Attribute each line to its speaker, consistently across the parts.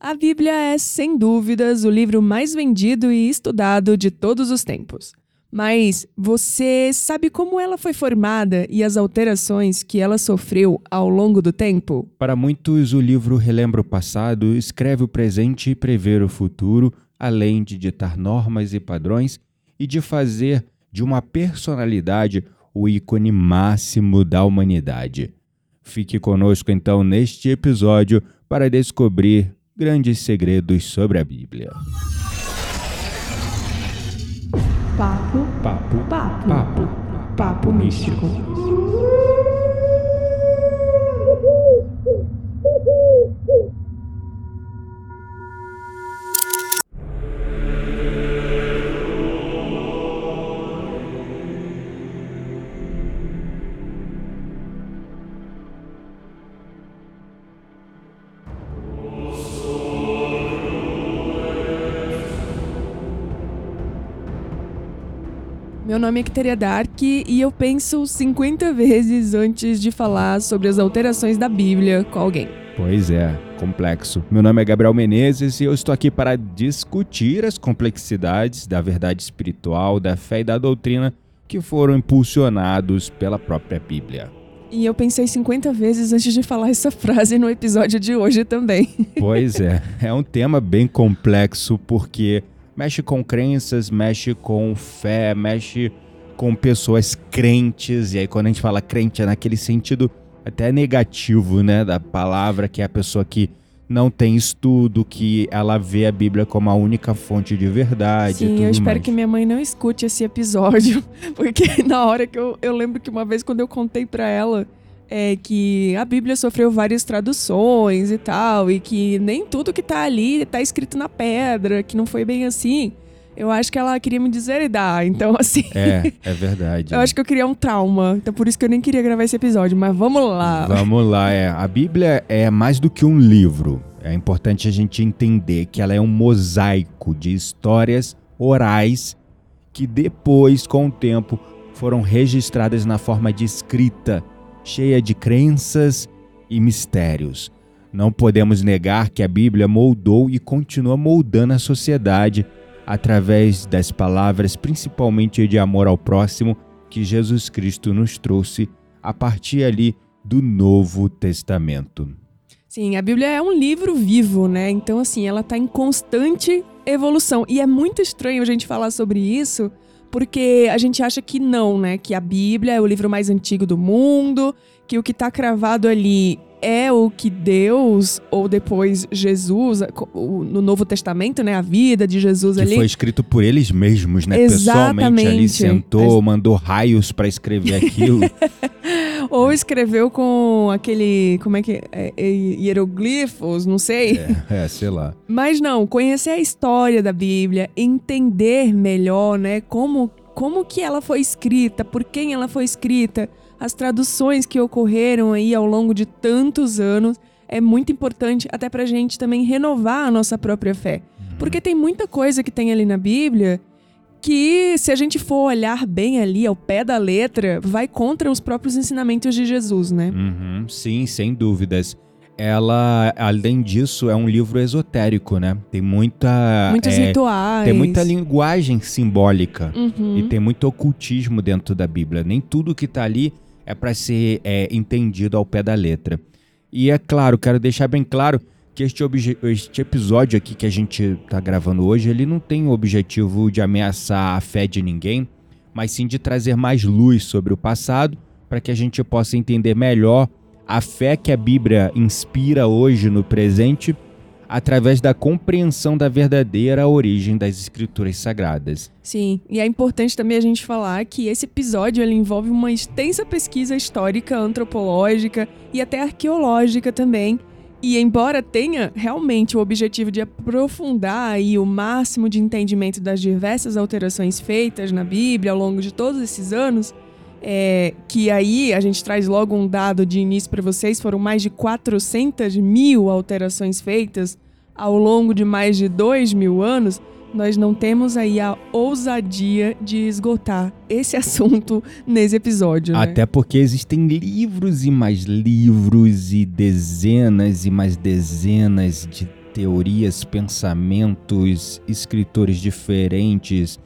Speaker 1: A Bíblia é, sem dúvidas, o livro mais vendido e estudado de todos os tempos. Mas você sabe como ela foi formada e as alterações que ela sofreu ao longo do tempo?
Speaker 2: Para muitos, o livro relembra o passado, escreve o presente e prevê o futuro, além de ditar normas e padrões e de fazer de uma personalidade o ícone máximo da humanidade. Fique conosco então neste episódio para descobrir grandes segredos sobre a Bíblia.
Speaker 1: Papo,
Speaker 2: Papo,
Speaker 1: papo,
Speaker 2: papo,
Speaker 1: papo místico. Meu nome é Kiteria Dark e eu penso 50 vezes antes de falar sobre as alterações da Bíblia com alguém.
Speaker 2: Pois é, complexo. Meu nome é Gabriel Menezes e eu estou aqui para discutir as complexidades da verdade espiritual, da fé e da doutrina que foram impulsionados pela própria Bíblia.
Speaker 1: E eu pensei 50 vezes antes de falar essa frase no episódio de hoje também.
Speaker 2: Pois é, é um tema bem complexo porque mexe com crenças, mexe com fé, mexe com pessoas crentes. E aí, quando a gente fala crente, é naquele sentido até negativo, né? Da palavra, que é a pessoa que não tem estudo, que ela vê a Bíblia como a única fonte de verdade.
Speaker 1: Sim, eu espero
Speaker 2: mais.
Speaker 1: que minha mãe não escute esse episódio, porque na hora que eu, eu lembro que uma vez quando eu contei pra ela é que a Bíblia sofreu várias traduções e tal, e que nem tudo que tá ali tá escrito na pedra, que não foi bem assim. Eu acho que ela queria me deserdar, então assim.
Speaker 2: É, é verdade.
Speaker 1: Eu acho que eu queria um trauma, então por isso que eu nem queria gravar esse episódio, mas vamos lá.
Speaker 2: Vamos lá, é. A Bíblia é mais do que um livro. É importante a gente entender que ela é um mosaico de histórias orais que depois, com o tempo, foram registradas na forma de escrita, cheia de crenças e mistérios. Não podemos negar que a Bíblia moldou e continua moldando a sociedade através das palavras, principalmente de amor ao próximo, que Jesus Cristo nos trouxe a partir ali do Novo Testamento.
Speaker 1: Sim, a Bíblia é um livro vivo, né? Então, assim, ela tá em constante evolução. E é muito estranho a gente falar sobre isso, porque a gente acha que não, né? Que a Bíblia é o livro mais antigo do mundo, que o que tá cravado ali é o que Deus, ou depois Jesus, no Novo Testamento, né? A vida de Jesus
Speaker 2: Que
Speaker 1: ali.
Speaker 2: foi escrito por eles mesmos, né? Pessoalmente ali
Speaker 1: Exatamente.
Speaker 2: sentou, mandou raios para escrever aquilo.
Speaker 1: Ou escreveu com aquele. Como é que. É, é, hieroglifos, não sei.
Speaker 2: é, é, sei lá.
Speaker 1: Mas não, conhecer a história da Bíblia, entender melhor, né, como como que ela foi escrita, por quem ela foi escrita, as traduções que ocorreram aí ao longo de tantos anos, é muito importante até pra gente também renovar a nossa própria fé. Porque tem muita coisa que tem ali na Bíblia que, se a gente for olhar bem ali ao pé da letra, vai contra os próprios ensinamentos de Jesus, né?
Speaker 2: Uhum, sim, sem dúvidas. Ela, além disso, é um livro esotérico, né? Tem muita.
Speaker 1: Muitos
Speaker 2: é,
Speaker 1: rituais.
Speaker 2: Tem muita linguagem simbólica.
Speaker 1: Uhum.
Speaker 2: E tem muito ocultismo dentro da Bíblia. Nem tudo que tá ali é para ser é, entendido ao pé da letra. E é claro, quero deixar bem claro que este, este episódio aqui que a gente tá gravando hoje, ele não tem o objetivo de ameaçar a fé de ninguém, mas sim de trazer mais luz sobre o passado para que a gente possa entender melhor a fé que a Bíblia inspira hoje no presente através da compreensão da verdadeira origem das escrituras sagradas.
Speaker 1: Sim, e é importante também a gente falar que esse episódio ele envolve uma extensa pesquisa histórica, antropológica e até arqueológica também. E embora tenha realmente o objetivo de aprofundar aí o máximo de entendimento das diversas alterações feitas na Bíblia ao longo de todos esses anos, é, que aí a gente traz logo um dado de início para vocês, foram mais de 400 mil alterações feitas ao longo de mais de dois mil anos, nós não temos aí a ousadia de esgotar esse assunto nesse episódio. né?
Speaker 2: Até porque existem livros e mais livros e dezenas e mais dezenas de teorias, pensamentos, escritores diferentes,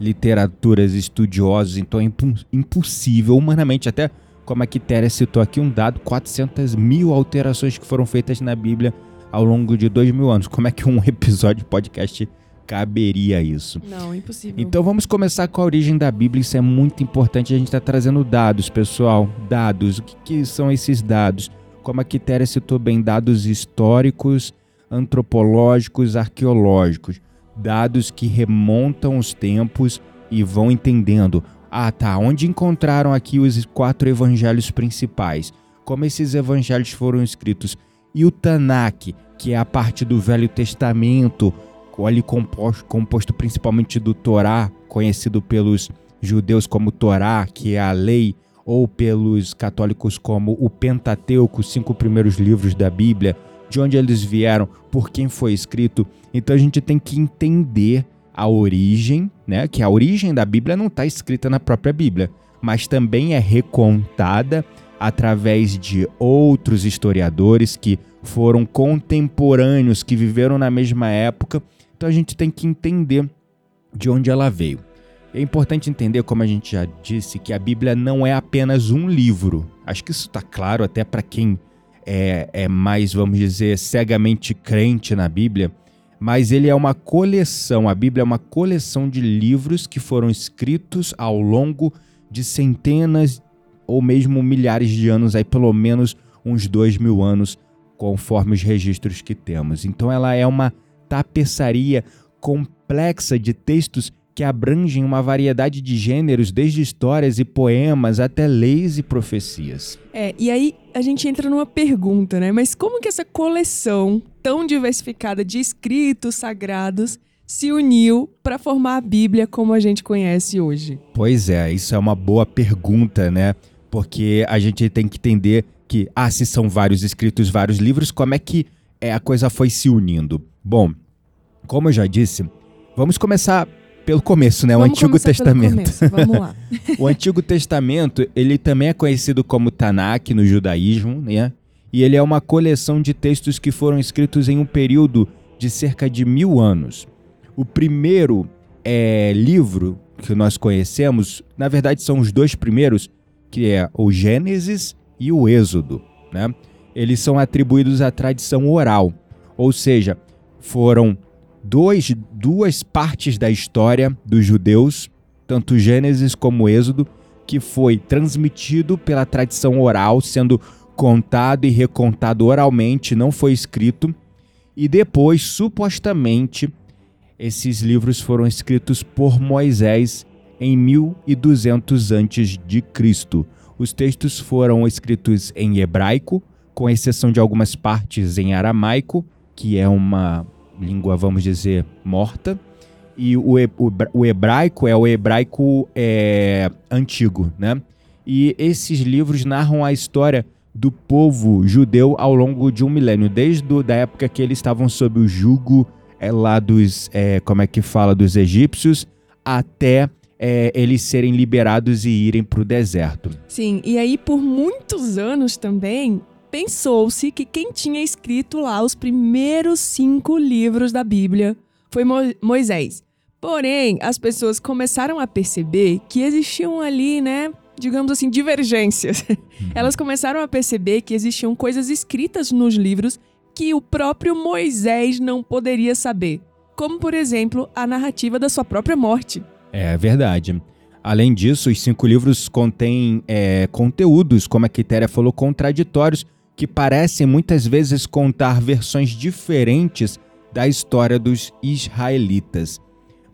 Speaker 2: literaturas, estudiosos, então é impossível humanamente, até como a Quitéria citou aqui um dado, 400 mil alterações que foram feitas na Bíblia ao longo de dois mil anos. Como é que um episódio de podcast caberia isso?
Speaker 1: Não, impossível.
Speaker 2: Então vamos começar com a origem da Bíblia, isso é muito importante, a gente está trazendo dados, pessoal, dados. O que, que são esses dados? Como a Quitéria citou bem, dados históricos, antropológicos, arqueológicos, dados que remontam os tempos e vão entendendo. Ah, tá, onde encontraram aqui os quatro evangelhos principais? Como esses evangelhos foram escritos? E o Tanakh, que é a parte do Velho Testamento, ali composto, composto principalmente do Torá, conhecido pelos judeus como Torá, que é a lei, ou pelos católicos como o Pentateuco, os cinco primeiros livros da Bíblia, de onde eles vieram, por quem foi escrito. Então a gente tem que entender a origem, né? Que a origem da Bíblia não está escrita na própria Bíblia, mas também é recontada através de outros historiadores que foram contemporâneos, que viveram na mesma época. Então a gente tem que entender de onde ela veio. É importante entender, como a gente já disse, que a Bíblia não é apenas um livro. Acho que isso está claro até para quem é, é mais, vamos dizer, cegamente crente na Bíblia, mas ele é uma coleção, a Bíblia é uma coleção de livros que foram escritos ao longo de centenas ou mesmo milhares de anos, aí pelo menos uns dois mil anos, conforme os registros que temos. Então ela é uma tapeçaria complexa de textos que abrangem uma variedade de gêneros, desde histórias e poemas até leis e profecias.
Speaker 1: É, e aí a gente entra numa pergunta, né? Mas como que essa coleção tão diversificada de escritos sagrados se uniu para formar a Bíblia como a gente conhece hoje?
Speaker 2: Pois é, isso é uma boa pergunta, né? Porque a gente tem que entender que, ah, se são vários escritos, vários livros, como é que é, a coisa foi se unindo? Bom, como eu já disse, vamos começar pelo começo, né?
Speaker 1: Vamos
Speaker 2: o Antigo Testamento.
Speaker 1: Vamos lá.
Speaker 2: o Antigo Testamento, ele também é conhecido como Tanakh no judaísmo, né? E ele é uma coleção de textos que foram escritos em um período de cerca de mil anos. O primeiro é, livro que nós conhecemos, na verdade são os dois primeiros, que é o Gênesis e o Êxodo, né? Eles são atribuídos à tradição oral, ou seja, foram dois, duas partes da história dos judeus, tanto Gênesis como Êxodo, que foi transmitido pela tradição oral, sendo contado e recontado oralmente, não foi escrito, e depois, supostamente, esses livros foram escritos por Moisés em 1200 a.C. Os textos foram escritos em hebraico, com exceção de algumas partes em aramaico, que é uma língua, vamos dizer, morta. E o, o, hebraico é o hebraico é, antigo, né? E esses livros narram a história do povo judeu ao longo de um milênio, desde a da época que eles estavam sob o jugo é, lá dos, é, como é que fala, dos egípcios, até é, eles serem liberados e irem para o deserto.
Speaker 1: Sim, e aí por muitos anos também pensou-se que quem tinha escrito lá os primeiros cinco livros da Bíblia foi Mo Moisés. Porém, as pessoas começaram a perceber que existiam ali, né, digamos assim, divergências. Uhum. Elas começaram a perceber que existiam coisas escritas nos livros que o próprio Moisés não poderia saber, como por exemplo a narrativa da sua própria morte.
Speaker 2: É verdade. Além disso, os cinco livros contêm é, conteúdos, como a Quitéria falou, contraditórios que parecem muitas vezes contar versões diferentes da história dos israelitas.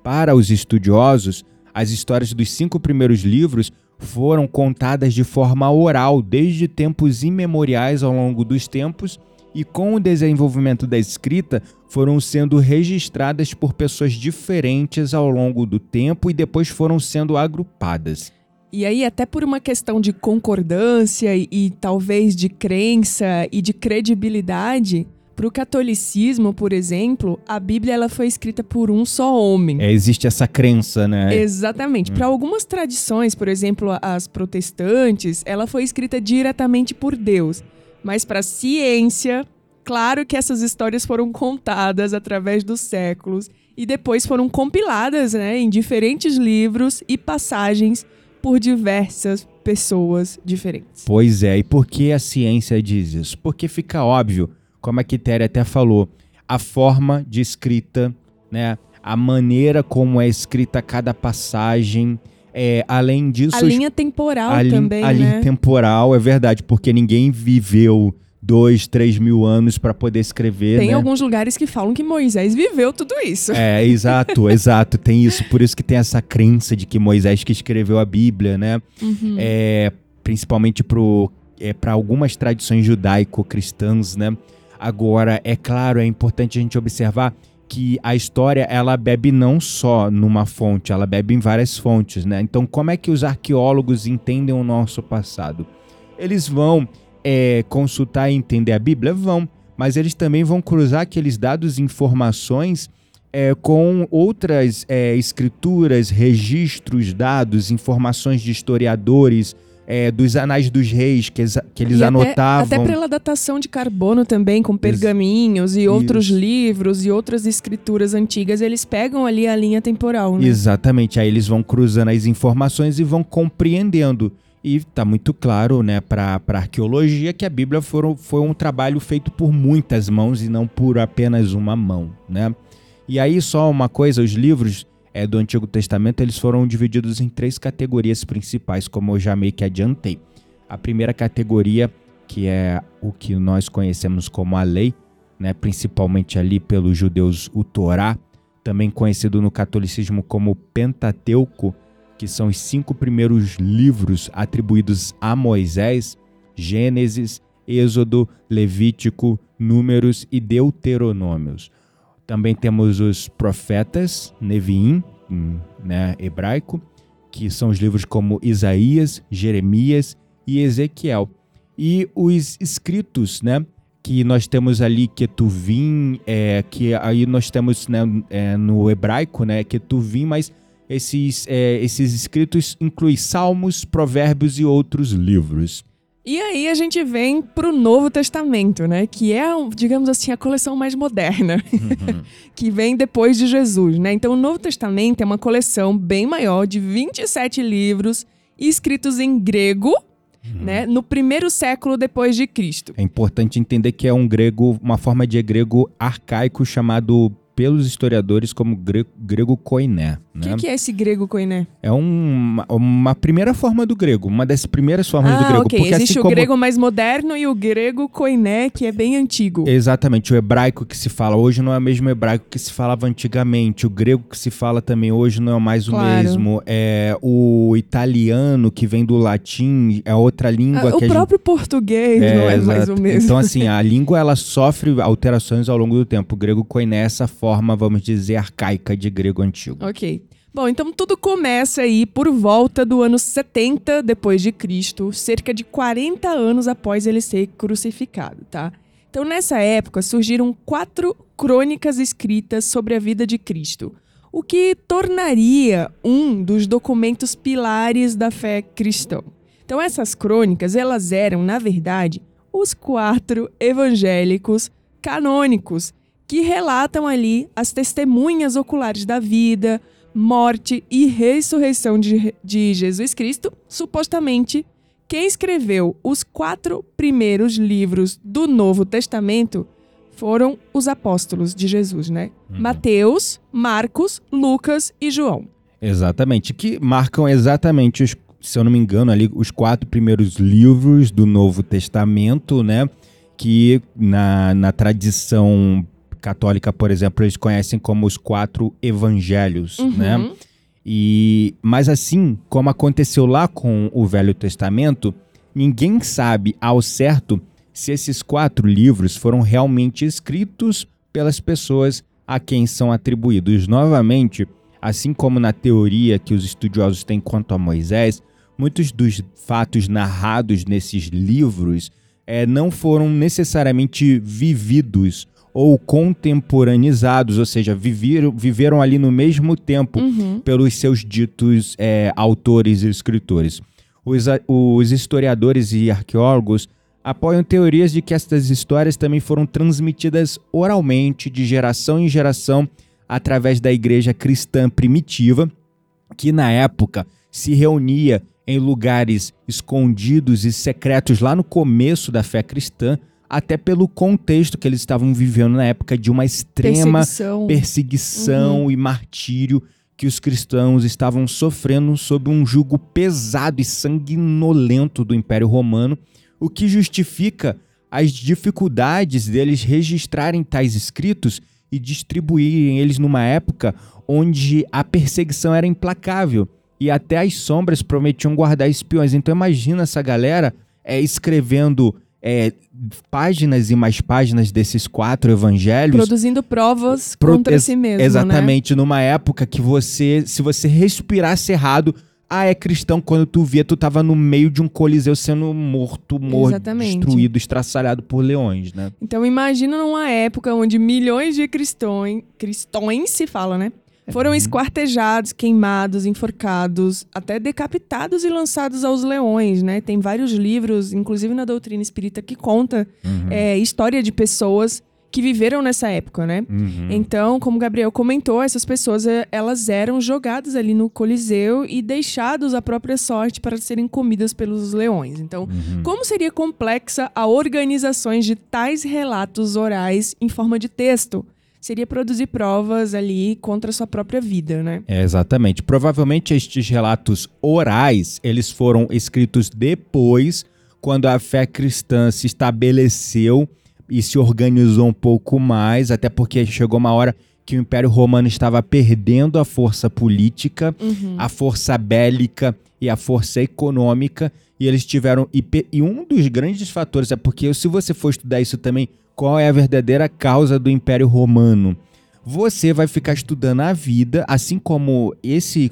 Speaker 2: Para os estudiosos, as histórias dos cinco primeiros livros foram contadas de forma oral desde tempos imemoriais ao longo dos tempos e, com o desenvolvimento da escrita, foram sendo registradas por pessoas diferentes ao longo do tempo e depois foram sendo agrupadas.
Speaker 1: E aí, até por uma questão de concordância e, e talvez de crença e de credibilidade, para o catolicismo, por exemplo, a Bíblia ela foi escrita por um só homem.
Speaker 2: É, existe essa crença, né?
Speaker 1: Exatamente. Hum. Para algumas tradições, por exemplo, as protestantes, ela foi escrita diretamente por Deus. Mas para a ciência, Claro que essas histórias foram contadas através dos séculos e depois foram compiladas né, em diferentes livros e passagens por diversas pessoas diferentes.
Speaker 2: Pois é, e por que a ciência diz isso? Porque fica óbvio, como a Quitéria até falou, a forma de escrita, né, a maneira como é escrita cada passagem, é, além disso...
Speaker 1: A linha temporal
Speaker 2: a
Speaker 1: também,
Speaker 2: A linha
Speaker 1: né?
Speaker 2: temporal, é verdade, porque ninguém viveu dois, três mil anos para poder escrever,
Speaker 1: Tem
Speaker 2: né?
Speaker 1: alguns lugares que falam que Moisés viveu tudo isso.
Speaker 2: É, exato, exato. Tem isso. Por isso que tem essa crença de que Moisés que escreveu a Bíblia, né?
Speaker 1: Uhum.
Speaker 2: É, principalmente pro, é, para algumas tradições judaico-cristãs, né? Agora, é claro, é importante a gente observar que a história ela bebe não só numa fonte, ela bebe em várias fontes, né? Então, como é que os arqueólogos entendem o nosso passado? Eles vão é, consultar e entender a Bíblia? Vão, mas eles também vão cruzar aqueles dados e informações é, com outras é, escrituras, registros, dados, informações de historiadores, é, dos anais dos reis que eles, que eles
Speaker 1: E
Speaker 2: anotavam.
Speaker 1: Até, até pela datação de carbono também, com pergaminhos e outros
Speaker 2: Isso.
Speaker 1: livros e outras escrituras antigas, eles pegam ali a linha temporal, né?
Speaker 2: Exatamente, aí eles vão cruzando as informações e vão compreendendo. E tá muito claro, né, para a arqueologia que a Bíblia foram, foi um trabalho feito por muitas mãos e não por apenas uma mão, né? E aí só uma coisa, os livros é, do Antigo Testamento eles foram divididos em três categorias principais, como eu já meio que adiantei. A primeira categoria, que é o que nós conhecemos como a lei, né, principalmente ali pelos judeus o Torá, também conhecido no catolicismo como Pentateuco, que são os cinco primeiros livros atribuídos a Moisés: Gênesis, Êxodo, Levítico, Números e Deuteronômios. Também temos os profetas, Neviim, em né, hebraico, que são os livros como Isaías, Jeremias e Ezequiel. E os escritos, né? Que nós temos ali Ketuvim, é, que aí nós temos né, é, no hebraico, né? Ketuvim, mas esses, é, esses escritos incluem salmos, provérbios e outros livros.
Speaker 1: E aí a gente vem pro Novo Testamento, né? Que é, digamos assim, a coleção mais moderna, que vem depois de Jesus, né? Então o Novo Testamento é uma coleção bem maior de 27 livros escritos em grego, né? No primeiro século depois de Cristo.
Speaker 2: É importante entender que é um grego, uma forma de grego arcaico chamado pelos historiadores como grego, grego koiné.
Speaker 1: O
Speaker 2: Né?
Speaker 1: que, que é esse grego koiné?
Speaker 2: É um- uma primeira forma do grego, uma das primeiras formas do
Speaker 1: Ah,
Speaker 2: grego.
Speaker 1: ok.
Speaker 2: Porque
Speaker 1: Existe
Speaker 2: assim
Speaker 1: o
Speaker 2: como...
Speaker 1: grego mais moderno e o grego koiné, que é bem antigo.
Speaker 2: Exatamente, o hebraico que se fala hoje não é o mesmo hebraico que se falava antigamente. O grego que se fala também hoje não é mais o
Speaker 1: Claro.
Speaker 2: mesmo. É o italiano que vem do latim é outra língua
Speaker 1: Ah,
Speaker 2: que
Speaker 1: o
Speaker 2: a gente
Speaker 1: próprio português não é mais
Speaker 2: exato.
Speaker 1: o mesmo.
Speaker 2: Então, assim, a língua ela sofre alterações ao longo do tempo. O grego koiné é essa forma, vamos dizer, arcaica de grego antigo.
Speaker 1: Ok. Bom, então tudo começa aí por volta do ano 70 depois de Cristo, cerca de 40 anos após ele ser crucificado, tá? Então nessa época surgiram quatro crônicas escritas sobre a vida de Cristo, o que tornaria um dos documentos pilares da fé cristã. Então essas crônicas, elas eram, na verdade, os quatro evangélicos canônicos que relatam ali as testemunhas oculares da vida, morte e ressurreição de, de Jesus Cristo, supostamente quem escreveu os quatro primeiros livros do Novo Testamento foram os apóstolos de Jesus, né? Mateus, Marcos, Lucas e João.
Speaker 2: Exatamente, que marcam exatamente, os, se eu não me engano, ali os quatro primeiros livros do Novo Testamento, né? Que na, na tradição católica, por exemplo, eles conhecem como os quatro evangelhos, né?
Speaker 1: Uhum.
Speaker 2: E mas assim, como aconteceu lá com o Velho Testamento, ninguém sabe ao certo se esses quatro livros foram realmente escritos pelas pessoas a quem são atribuídos. Novamente, assim como na teoria que os estudiosos têm quanto a Moisés, muitos dos fatos narrados nesses livros eh, não foram necessariamente vividos ou contemporanizados, ou seja, viveram, viveram ali no mesmo tempo
Speaker 1: Uhum.
Speaker 2: pelos seus ditos eh, autores e escritores. Os, os historiadores e arqueólogos apoiam teorias de que estas histórias também foram transmitidas oralmente de geração em geração através da igreja cristã primitiva, que na época se reunia em lugares escondidos e secretos lá no começo da fé cristã, até pelo contexto que eles estavam vivendo na época de uma extrema
Speaker 1: Perseguição.
Speaker 2: perseguição
Speaker 1: Uhum.
Speaker 2: e martírio que os cristãos estavam sofrendo sob um jugo pesado e sanguinolento do Império Romano, o que justifica as dificuldades deles registrarem tais escritos e distribuírem eles numa época onde a perseguição era implacável e até as sombras prometiam guardar espiões. Então imagina essa galera é, escrevendo é, páginas e mais páginas desses quatro evangelhos
Speaker 1: Produzindo provas
Speaker 2: Pro-
Speaker 1: contra si mesmo, né?
Speaker 2: Exatamente, numa época que você, se você respirasse errado, ah, é cristão, quando tu via, tu tava no meio de um coliseu sendo morto, morto,
Speaker 1: Exatamente.
Speaker 2: destruído, estraçalhado por leões, né?
Speaker 1: Então imagina numa época onde milhões de cristões, cristões se fala, né?
Speaker 2: Uhum.
Speaker 1: Foram esquartejados, queimados, enforcados, até decapitados e lançados aos leões, né? Tem vários livros, inclusive na doutrina espírita, que conta
Speaker 2: Uhum.
Speaker 1: é, história de pessoas que viveram nessa época, né?
Speaker 2: Uhum.
Speaker 1: Então, como o Gabriel comentou, essas pessoas eh, elas eram jogadas ali no Coliseu e deixados à própria sorte para serem comidas pelos leões. Então,
Speaker 2: Uhum.
Speaker 1: como seria complexa a organização de tais relatos orais em forma de texto? Seria produzir provas ali contra a sua própria vida, né?
Speaker 2: É, exatamente. Provavelmente estes relatos orais, eles foram escritos depois, quando a fé cristã se estabeleceu e se organizou um pouco mais, até porque chegou uma hora que o Império Romano estava perdendo a força política, a força bélica e a força econômica, e eles tiveram. E, e um dos grandes fatores é porque, se você for estudar isso também, qual é a verdadeira causa do Império Romano? Você vai ficar estudando a vida, assim como esse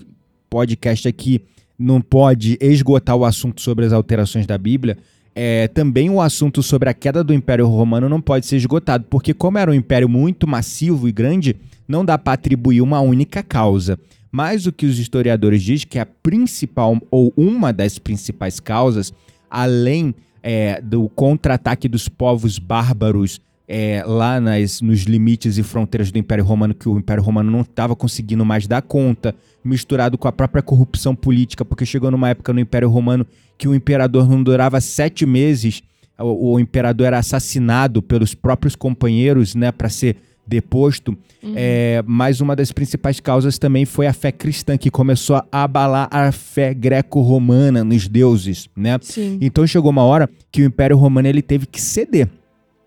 Speaker 2: podcast aqui não pode esgotar o assunto sobre as alterações da Bíblia, é, também o assunto sobre a queda do Império Romano não pode ser esgotado, porque como era um império muito massivo e grande, não dá para atribuir uma única causa. Mas o que os historiadores dizem que a principal ou uma das principais causas, além é, do contra-ataque dos povos bárbaros é, lá nas, nos limites e fronteiras do Império Romano, que o Império Romano não estava conseguindo mais dar conta, misturado com a própria corrupção política, porque chegou numa época no Império Romano que o imperador não durava sete meses, o, o imperador era assassinado pelos próprios companheiros, né, para ser deposto. É, mas uma das principais causas também foi a fé cristã, que começou a abalar a fé greco-romana nos deuses, né?
Speaker 1: Sim.
Speaker 2: Então chegou uma hora que o Império Romano ele teve que ceder.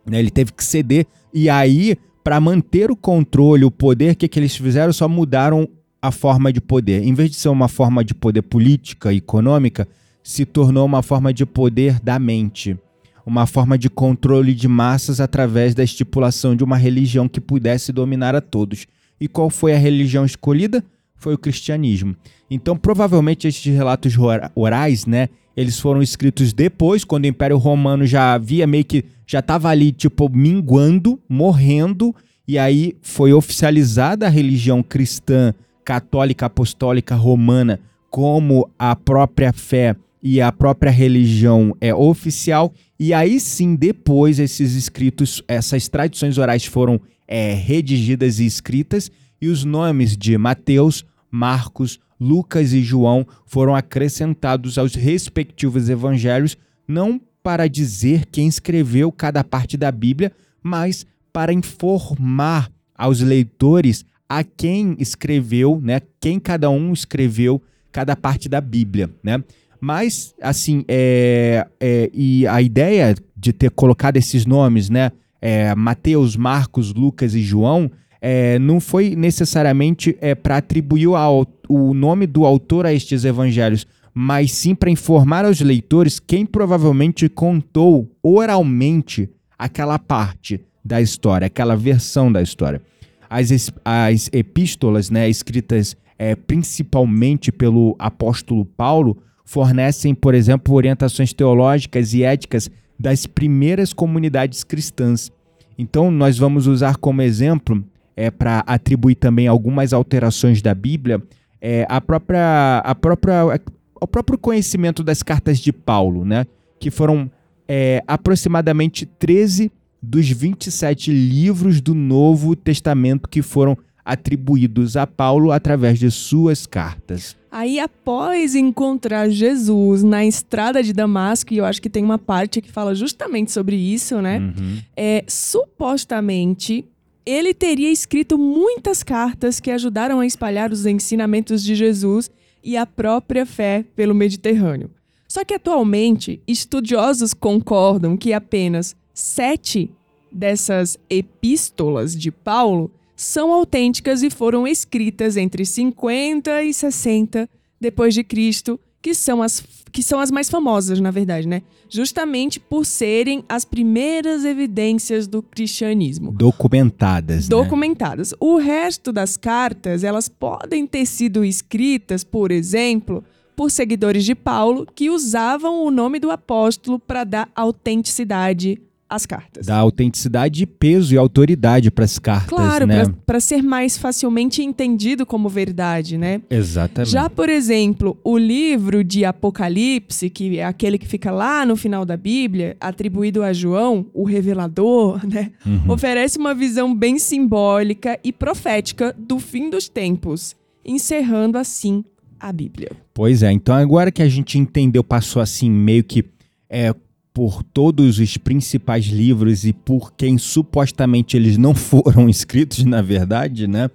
Speaker 2: Né? Ele teve que ceder. E aí, para manter o controle, o poder, o que, que eles fizeram? Só mudaram a forma de poder. Em vez de ser uma forma de poder política e econômica, se tornou uma forma de poder da mente. Uma forma de controle de massas através da estipulação de uma religião que pudesse dominar a todos. E qual foi a religião escolhida? Foi o cristianismo. Então, provavelmente, estes relatos ora- orais, né? Eles foram escritos depois, quando o Império Romano já havia meio que. já estava ali, tipo, minguando, morrendo. E aí foi oficializada a religião cristã, católica, apostólica, romana, como a própria fé e a própria religião é oficial. E aí sim, depois, esses escritos, essas tradições orais foram é, redigidas e escritas, e os nomes de Mateus, Marcos, Lucas e João foram acrescentados aos respectivos evangelhos, não para dizer quem escreveu cada parte da Bíblia, mas para informar aos leitores a quem escreveu, né? Quem cada um escreveu cada parte da Bíblia, né? Mas, assim, é, é, e a ideia de ter colocado esses nomes, né? É, Mateus, Marcos, Lucas e João, é, não foi necessariamente é, para atribuir o, o nome do autor a estes evangelhos, mas sim para informar aos leitores quem provavelmente contou oralmente aquela parte da história, aquela versão da história. As, as epístolas, né, escritas é, principalmente pelo apóstolo Paulo, fornecem, por exemplo, orientações teológicas e éticas das primeiras comunidades cristãs. Então, nós vamos usar como exemplo, é, para atribuir também algumas alterações da Bíblia, é, a própria, a própria, o próprio conhecimento das cartas de Paulo, né? que foram é, aproximadamente 13 dos 27 livros do Novo Testamento que foram atribuídos a Paulo através de suas cartas.
Speaker 1: Aí, após encontrar Jesus na estrada de Damasco, e eu acho que tem uma parte que fala justamente sobre isso, né?
Speaker 2: Uhum.
Speaker 1: É, supostamente, ele teria escrito muitas cartas que ajudaram a espalhar os ensinamentos de Jesus e a própria fé pelo Mediterrâneo. Só que atualmente, estudiosos concordam que apenas sete dessas epístolas de Paulo são autênticas e foram escritas entre 50 e 60 depois de Cristo, que são as que são as mais famosas, na verdade, né? Justamente por serem as primeiras evidências do cristianismo.
Speaker 2: Documentadas. né?
Speaker 1: Documentadas. O resto das cartas, elas podem ter sido escritas, por exemplo, por seguidores de Paulo que usavam o nome do apóstolo para dar autenticidade às cartas.
Speaker 2: Dá autenticidade, peso e autoridade para as cartas,
Speaker 1: Claro,
Speaker 2: né?
Speaker 1: para ser mais facilmente entendido como verdade, né?
Speaker 2: Exatamente.
Speaker 1: Já, por exemplo, o livro de Apocalipse, que é aquele que fica lá no final da Bíblia, atribuído a João, o revelador, né?
Speaker 2: Uhum.
Speaker 1: Oferece uma visão bem simbólica e profética do fim dos tempos, encerrando assim a Bíblia.
Speaker 2: Pois é, então agora que a gente entendeu, passou assim meio que é, por todos os principais livros e por quem supostamente eles não foram escritos, na verdade, né?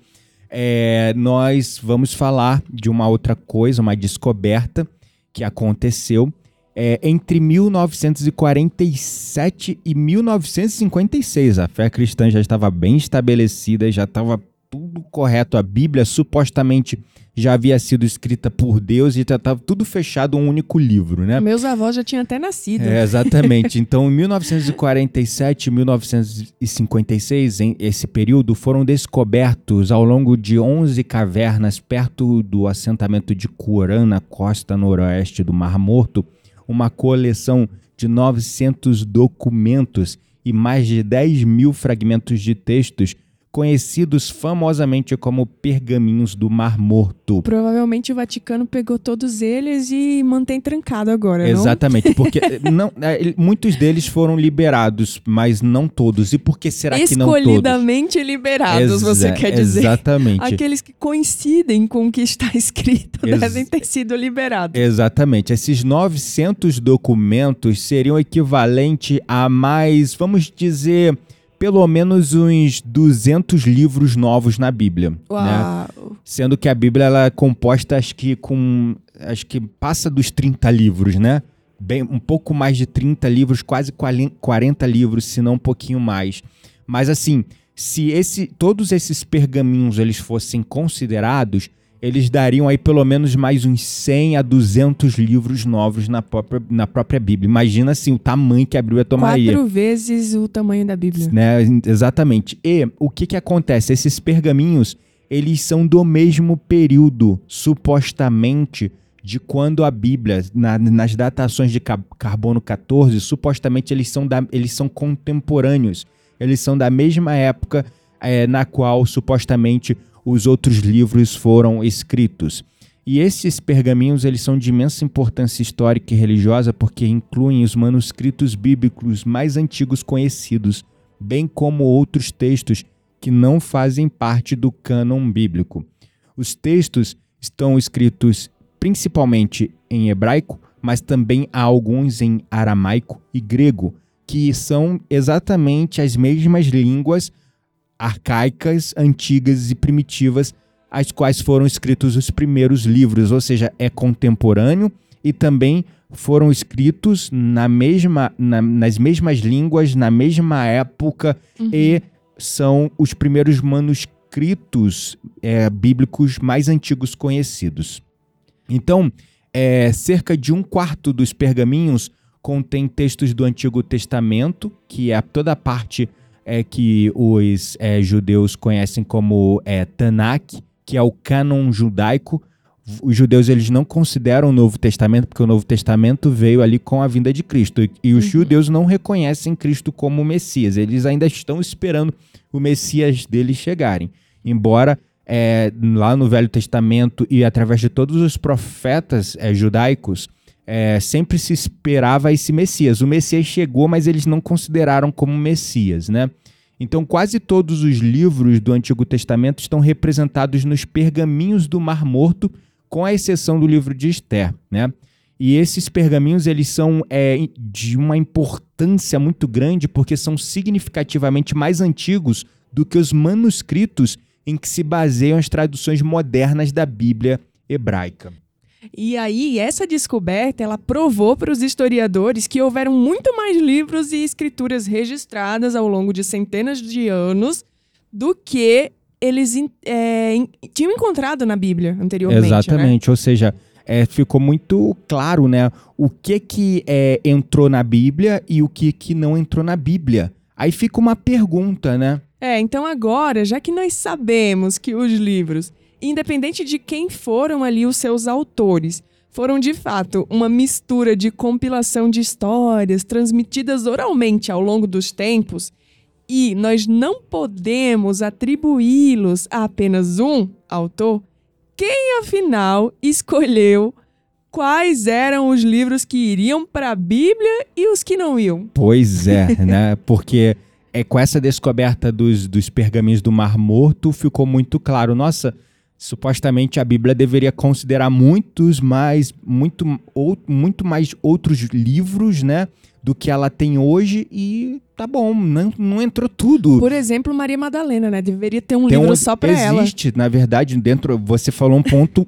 Speaker 2: É, nós vamos falar de uma outra coisa, uma descoberta que aconteceu é, entre 1947 e 1956. A fé cristã já estava bem estabelecida, já estava tudo correto. A Bíblia supostamente já havia sido escrita por Deus e já estava tudo fechado em um único livro, né?
Speaker 1: Meus avós já tinham até nascido.
Speaker 2: É, exatamente. Então, em 1947 e 1956, em esse período, foram descobertos ao longo de 11 cavernas perto do assentamento de Curã, na costa noroeste do Mar Morto, uma coleção de 900 documentos e mais de 10 mil fragmentos de textos conhecidos famosamente como pergaminhos do Mar Morto.
Speaker 1: Provavelmente o Vaticano pegou todos eles e mantém trancado agora, não?
Speaker 2: Exatamente, porque não, é, ele- muitos deles foram liberados, mas não todos. E por que será que não todos?
Speaker 1: Escolhidamente liberados, você
Speaker 2: Exa-
Speaker 1: quer dizer.
Speaker 2: Exatamente.
Speaker 1: Aqueles que coincidem com o que está escrito
Speaker 2: Ex-
Speaker 1: devem ter sido liberados.
Speaker 2: Exatamente. Esses 900 documentos seriam equivalente a mais, vamos dizer, pelo menos uns 200 livros novos na Bíblia. Né? Sendo que a Bíblia ela é composta, acho que com. Acho que passa dos 30 livros, né? Bem, um pouco mais de 30 livros, quase 40 livros, se não um pouquinho mais. Mas assim, se esse, todos esses pergaminhos eles fossem considerados, eles dariam aí pelo menos mais uns 100 a 200 livros novos na própria, na própria Bíblia. Imagina assim o tamanho que a Bíblia tomaria
Speaker 1: Quatro vezes o tamanho da Bíblia.
Speaker 2: né? Exatamente. E o que que acontece? Esses pergaminhos, eles são do mesmo período, supostamente, de quando a Bíblia, na- nas datações de ca- carbono 14, supostamente eles são, da, eles são contemporâneos. Eles são da mesma época eh, na qual, supostamente, os outros livros foram escritos. E esses pergaminhos eles são de imensa importância histórica e religiosa porque incluem os manuscritos bíblicos mais antigos conhecidos, bem como outros textos que não fazem parte do cânon bíblico. Os textos estão escritos principalmente em hebraico, mas também há alguns em aramaico e grego, que são exatamente as mesmas línguas arcaicas, antigas e primitivas as quais foram escritos os primeiros livros, ou seja, é contemporâneo e também foram escritos na mesma, na- nas mesmas línguas, na mesma época e são os primeiros manuscritos é, bíblicos mais antigos conhecidos. Então, é, cerca de um quarto dos pergaminhos contém textos do Antigo Testamento, que é toda a parte é, que os é, judeus conhecem como é, Tanakh, que é o cânon judaico. Os judeus eles não consideram o Novo Testamento, porque o Novo Testamento veio ali com a vinda de Cristo. E, os judeus não reconhecem Cristo como Messias. Eles ainda estão esperando o Messias deles chegarem. Embora é, lá no Velho Testamento e através de todos os profetas é, judaicos, é, sempre se esperava esse Messias. O Messias chegou, mas eles não consideraram como Messias, né? Então, quase todos os livros do Antigo Testamento estão representados nos pergaminhos do Mar Morto, com a exceção do livro de Esther, né? E esses pergaminhos eles são é, de uma importância muito grande porque são significativamente mais antigos do que os manuscritos em que se baseiam as traduções modernas da Bíblia hebraica.
Speaker 1: E aí, essa descoberta, ela provou para os historiadores que houveram muito mais livros e escrituras registradas ao longo de centenas de anos do que eles é, tinham encontrado na Bíblia anteriormente.
Speaker 2: Né? Exatamente,
Speaker 1: né?
Speaker 2: ou seja, é, ficou muito claro, né, o que que é, entrou na Bíblia e o que que não entrou na Bíblia. Aí fica uma pergunta, né?
Speaker 1: É, então agora, já que nós sabemos que os livros independente de quem foram ali os seus autores, foram de fato uma mistura de compilação de histórias transmitidas oralmente ao longo dos tempos, e nós não podemos atribuí-los a apenas um autor, quem afinal escolheu quais eram os livros que iriam para a Bíblia e os que não iam?
Speaker 2: Pois é, né? Porque é com essa descoberta dos, dos pergaminhos do Mar Morto ficou muito claro. Nossa, supostamente a Bíblia deveria considerar muitos mais, muito, ou, muito mais outros livros, né? Do que ela tem hoje e tá bom, não, não entrou tudo.
Speaker 1: Por exemplo, Maria Madalena, né? Deveria ter um tem livro um, só pra
Speaker 2: existe,
Speaker 1: ela.
Speaker 2: Existe, na verdade, dentro. Você falou um ponto.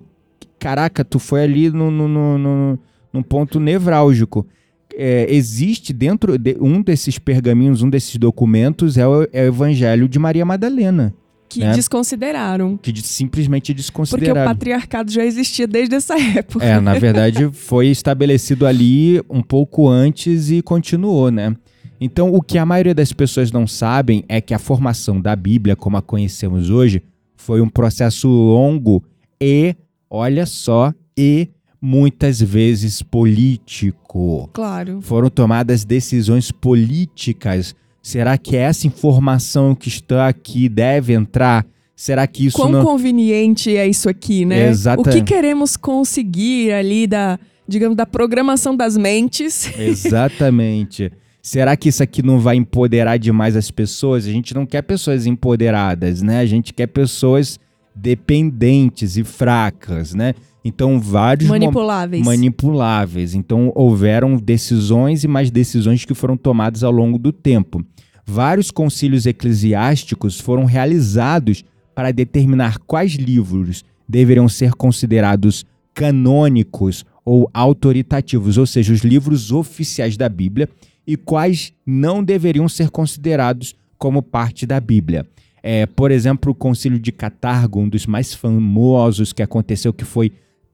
Speaker 2: caraca, tu foi ali no, no, no, no, num ponto nevrálgico. É, existe dentro de um desses pergaminhos, um desses documentos, é o, é o Evangelho de Maria Madalena.
Speaker 1: Que né? desconsideraram.
Speaker 2: Que de, simplesmente desconsideraram.
Speaker 1: Porque o patriarcado já existia desde essa época.
Speaker 2: É, na verdade foi estabelecido ali um pouco antes e continuou, né? Então, o que a maioria das pessoas não sabem é que a formação da Bíblia, como a conhecemos hoje, foi um processo longo e, olha só, e muitas vezes político.
Speaker 1: Claro.
Speaker 2: Foram tomadas decisões políticas Será que essa informação que está aqui deve entrar? Será que isso
Speaker 1: Quão
Speaker 2: não...
Speaker 1: conveniente é isso aqui, né?
Speaker 2: Exato.
Speaker 1: O que queremos conseguir ali da, digamos, da programação das mentes?
Speaker 2: Exatamente. Será que isso aqui não vai empoderar demais as pessoas? A gente não quer pessoas empoderadas, né? A gente quer pessoas dependentes e fracas, né? Então, vários
Speaker 1: manipuláveis.
Speaker 2: manipuláveis. Então, houveram decisões e mais decisões que foram tomadas ao longo do tempo vários concílios eclesiásticos foram realizados para determinar quais livros deveriam ser considerados canônicos ou autoritativos, ou seja, os livros oficiais da Bíblia, e quais não deveriam ser considerados como parte da Bíblia. É, por exemplo, o Concílio de Catargo, um dos mais famosos que aconteceu, que foi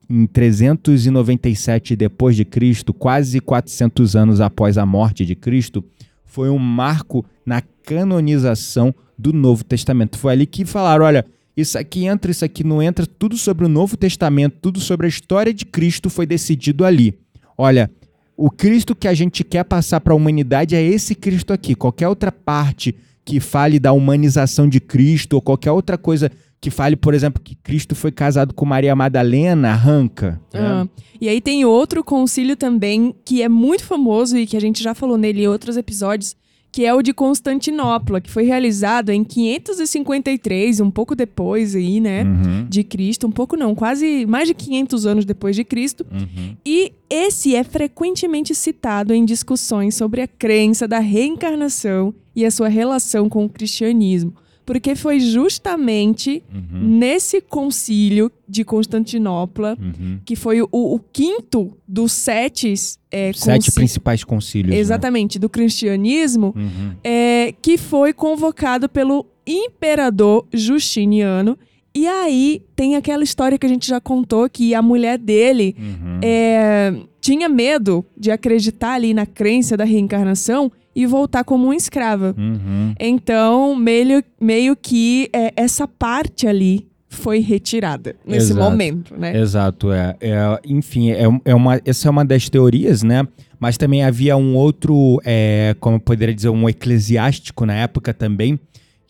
Speaker 2: em 397 depois de Cristo, quase 400 anos após a morte de Cristo, foi um marco na canonização do Novo Testamento. Foi ali que falaram: olha, isso aqui entra, isso aqui não entra, tudo sobre o Novo Testamento, tudo sobre a história de Cristo foi decidido ali. Olha, o Cristo que a gente quer passar para a humanidade é esse Cristo aqui. Qualquer outra parte que fale da humanização de Cristo ou qualquer outra coisa que fale, por exemplo, que Cristo foi casado com Maria Madalena, arranca.
Speaker 1: Né? Ah, e aí tem outro concílio também que é muito famoso e que a gente já falou nele em outros episódios, que é o de Constantinopla, que foi realizado em 553, um pouco depois aí, né, uhum. de Cristo, um pouco não, quase mais de 500 anos depois de Cristo. Uhum. E esse é frequentemente citado em discussões sobre a crença da reencarnação e a sua relação com o cristianismo porque foi justamente uhum. nesse concílio de Constantinopla, uhum. que foi o, o, quinto dos sete...
Speaker 2: É, sete principais concílios. Né?
Speaker 1: Exatamente, né? do cristianismo, uhum. é, que foi convocado pelo imperador Justiniano. E aí tem aquela história que a gente já contou, que a mulher dele uhum. é, tinha medo de acreditar ali na crença da reencarnação e voltar como uma escrava. Uhum. Então, meio, meio que é, essa parte ali foi retirada nesse Exato. momento, né?
Speaker 2: Exato, é, é enfim, é, é uma, essa é uma das teorias, né? Mas também havia um outro, é, como eu poderia dizer, um eclesiástico na época também,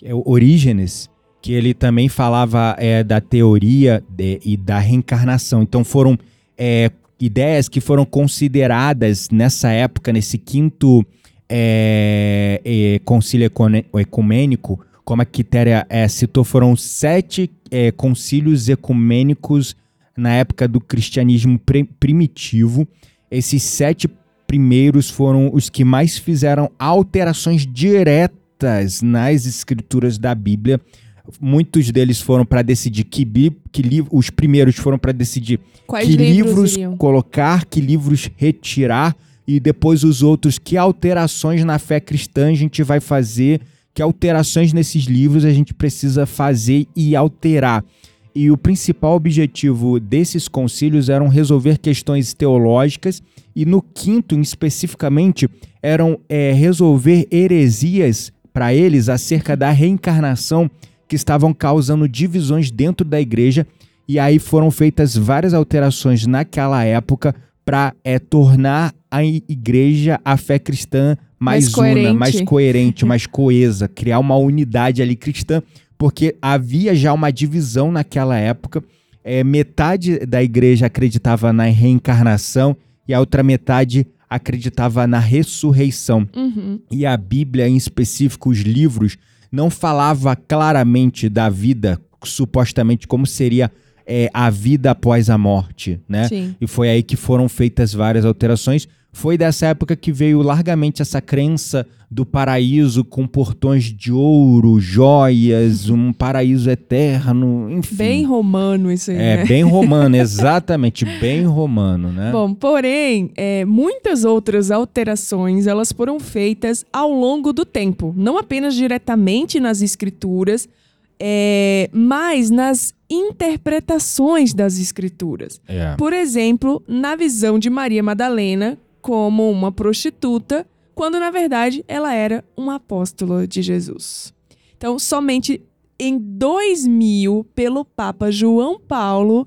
Speaker 2: é Orígenes, que ele também falava é, da teoria de, e da reencarnação. Então foram é, ideias que foram consideradas nessa época, nesse quinto é, é, concílio ecumênico, como a Quitéria é, citou, foram sete é, concílios ecumênicos na época do cristianismo primitivo. Esses sete primeiros foram os que mais fizeram alterações diretas nas escrituras da Bíblia. Muitos deles foram para decidir que, que livros. Os primeiros foram para decidir
Speaker 1: Quais
Speaker 2: que
Speaker 1: livros,
Speaker 2: livros colocar, que livros retirar, e depois os outros, que alterações na fé cristã a gente vai fazer, que alterações nesses livros a gente precisa fazer e alterar. E o principal objetivo desses concílios eram resolver questões teológicas, e no quinto, especificamente, eram é, resolver heresias para eles acerca da reencarnação que estavam causando divisões dentro da igreja. E aí foram feitas várias alterações naquela época para é, tornar a igreja, a fé cristã mais,
Speaker 1: mais
Speaker 2: una, mais coerente, mais coesa, criar uma unidade ali cristã porque havia já uma divisão naquela época. É, metade da igreja acreditava na reencarnação e a outra metade acreditava na ressurreição.
Speaker 1: Uhum.
Speaker 2: E a Bíblia, em específico, os livros, não falava claramente da vida, supostamente como seria é, a vida após a morte, né?
Speaker 1: Sim.
Speaker 2: E foi aí que foram feitas várias alterações. Foi dessa época que veio largamente essa crença do paraíso com portões de ouro, joias, um paraíso eterno, enfim.
Speaker 1: Bem romano isso aí,
Speaker 2: É,
Speaker 1: né?
Speaker 2: bem romano, exatamente, bem romano, né?
Speaker 1: Bom, porém, é, muitas outras alterações elas foram feitas ao longo do tempo, não apenas diretamente nas escrituras, é, mas nas interpretações das escrituras.
Speaker 2: É.
Speaker 1: Por exemplo, na visão de Maria Madalena como uma prostituta, quando na verdade ela era uma apóstola de Jesus. Então, somente em 2000, pelo Papa João Paulo,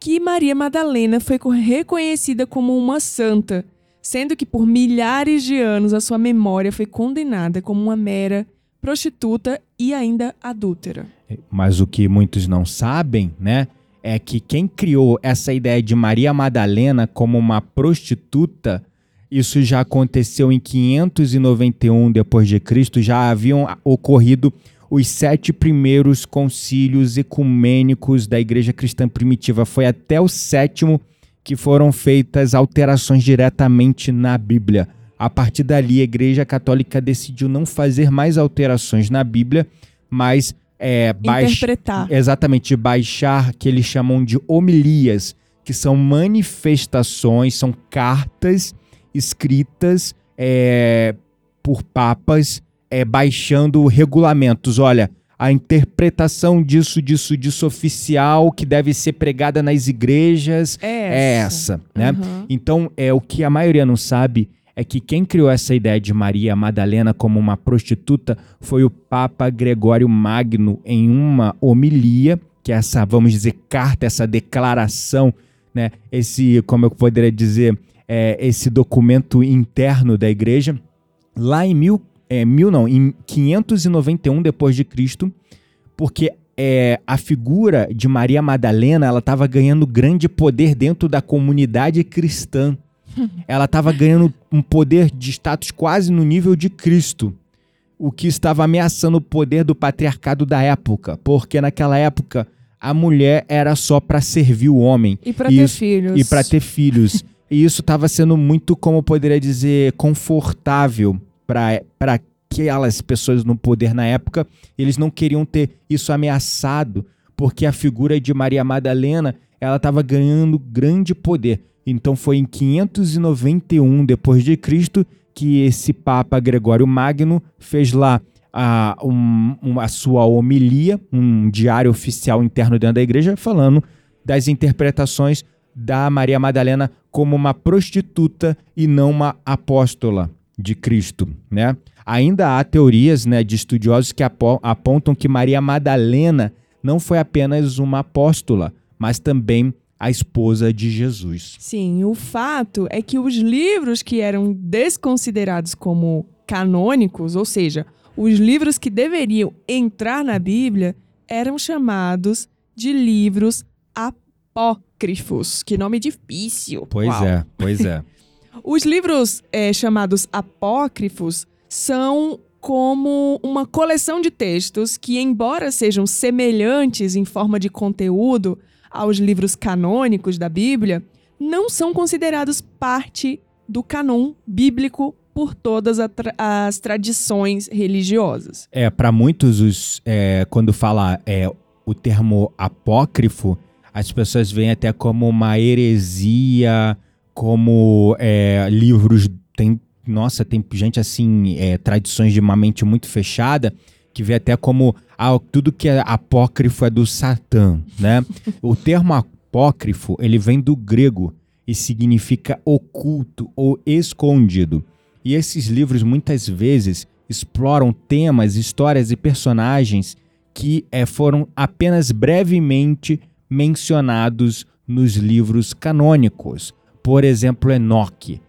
Speaker 1: que Maria Madalena foi reconhecida como uma santa, sendo que por milhares de anos a sua memória foi condenada como uma mera prostituta e ainda adúltera.
Speaker 2: Mas o que muitos não sabem, né, é que quem criou essa ideia de Maria Madalena como uma prostituta, isso já aconteceu em 591 depois de Cristo, já haviam ocorrido os sete primeiros concílios ecumênicos da Igreja Cristã Primitiva. Foi até o sétimo que foram feitas alterações diretamente na Bíblia. A partir dali, a Igreja Católica decidiu não fazer mais alterações na Bíblia, mas é, baix...
Speaker 1: Interpretar.
Speaker 2: exatamente baixar que eles chamam de homilias, que são manifestações, são cartas escritas é, por papas é, baixando regulamentos. Olha, a interpretação disso, disso, disso oficial que deve ser pregada nas igrejas
Speaker 1: É
Speaker 2: é essa, né?
Speaker 1: Uhum.
Speaker 2: Então, é o que a maioria não sabe é que quem criou essa ideia de Maria Madalena como uma prostituta foi o Papa Gregório Magno em uma homilia, que é essa, vamos dizer, carta, essa declaração, né? Esse, como eu poderia dizer, é, esse documento interno da igreja, lá em mil, é, mil não, em 591 depois de Cristo, porque é, a figura de Maria Madalena ela estava ganhando grande poder dentro da comunidade cristã. Ela estava ganhando um poder de status quase no nível de Cristo, o que estava ameaçando o poder do patriarcado da época, porque naquela época a mulher era só para servir o homem
Speaker 1: E para ter
Speaker 2: Isso.
Speaker 1: filhos.
Speaker 2: e para ter filhos. E isso estava sendo muito, como eu poderia dizer, confortável para aquelas pessoas no poder na época. Eles não queriam ter isso ameaçado, porque a figura de Maria Madalena ela estava ganhando grande poder. Então foi em 591 depois de Cristo que esse Papa Gregório Magno fez lá a, um- a sua homilia, um diário oficial interno dentro da igreja, falando das interpretações da Maria Madalena como uma prostituta e não uma apóstola de Cristo, né? Ainda há teorias, né, de estudiosos que apo- apontam que Maria Madalena não foi apenas uma apóstola, mas também a esposa de Jesus.
Speaker 1: Sim, o fato é que os livros que eram desconsiderados como canônicos, ou seja, os livros que deveriam entrar na Bíblia, eram chamados de livros apócrifos. Que nome difícil.
Speaker 2: Pois
Speaker 1: Uau.
Speaker 2: é, pois é.
Speaker 1: Os livros é, chamados apócrifos são como uma coleção de textos que, embora sejam semelhantes em forma de conteúdo aos livros canônicos da Bíblia, não são considerados parte do canon bíblico por todas as tradições religiosas.
Speaker 2: É, para muitos, os, é, quando fala é, o termo apócrifo, as pessoas veem até como uma heresia, como é, livros. Tem, nossa, tem gente assim, é, tradições de uma mente muito fechada, que vê até como ah, tudo que é apócrifo é do Satã, né? o termo apócrifo, ele vem do grego e significa oculto ou escondido. E esses livros muitas vezes exploram temas, histórias e personagens que eh, foram apenas brevemente mencionados nos livros canônicos. Por exemplo, Enoque.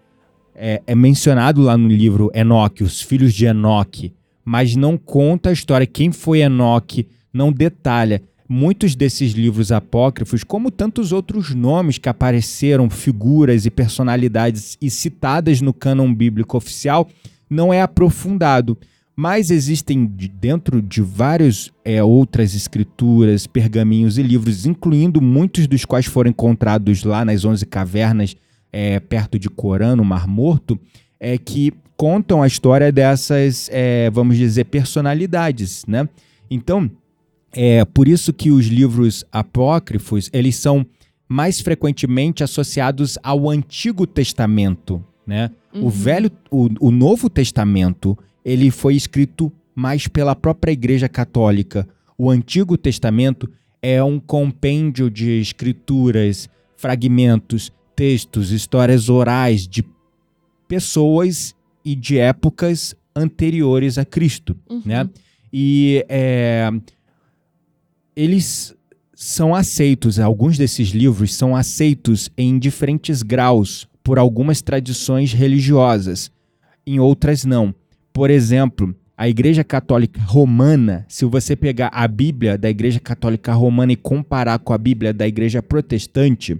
Speaker 2: É, é mencionado lá no livro Enoque, os filhos de Enoque, mas não conta a história, quem foi Enoque, não detalha. Muitos desses livros apócrifos, como tantos outros nomes que apareceram, figuras e personalidades e citadas no cânon bíblico oficial, não é aprofundado. Mas existem de- dentro de várias é, outras escrituras, pergaminhos e livros, incluindo muitos dos quais foram encontrados lá nas 11 cavernas é, perto de Corã, no Mar Morto, é, que contam a história dessas, é, vamos dizer, personalidades, né? Então, é por isso que os livros apócrifos, eles são mais frequentemente associados ao Antigo Testamento, né? O Velho, o, o Novo Testamento, ele foi escrito mais pela própria Igreja Católica. O Antigo Testamento é um compêndio de escrituras, fragmentos, textos, histórias orais de pessoas e de épocas anteriores a Cristo,
Speaker 1: Uhum.
Speaker 2: né? E é, eles são aceitos, alguns desses livros são aceitos em diferentes graus por algumas tradições religiosas, em outras não. Por exemplo, a Igreja Católica Romana, se você pegar a Bíblia da Igreja Católica Romana e comparar com a Bíblia da Igreja Protestante,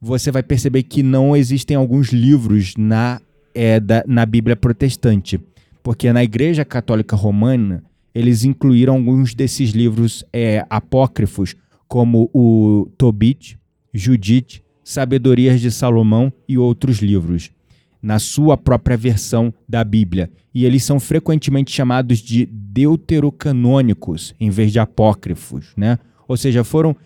Speaker 2: você vai perceber que não existem alguns livros na, é, da- na Bíblia Protestante. Porque na Igreja Católica Romana, eles incluíram alguns desses livros é, apócrifos, como o Tobit, Judite, Sabedorias de Salomão e outros livros, na sua própria versão da Bíblia. E eles são frequentemente chamados de deuterocanônicos, em vez de apócrifos, né? Ou seja, foram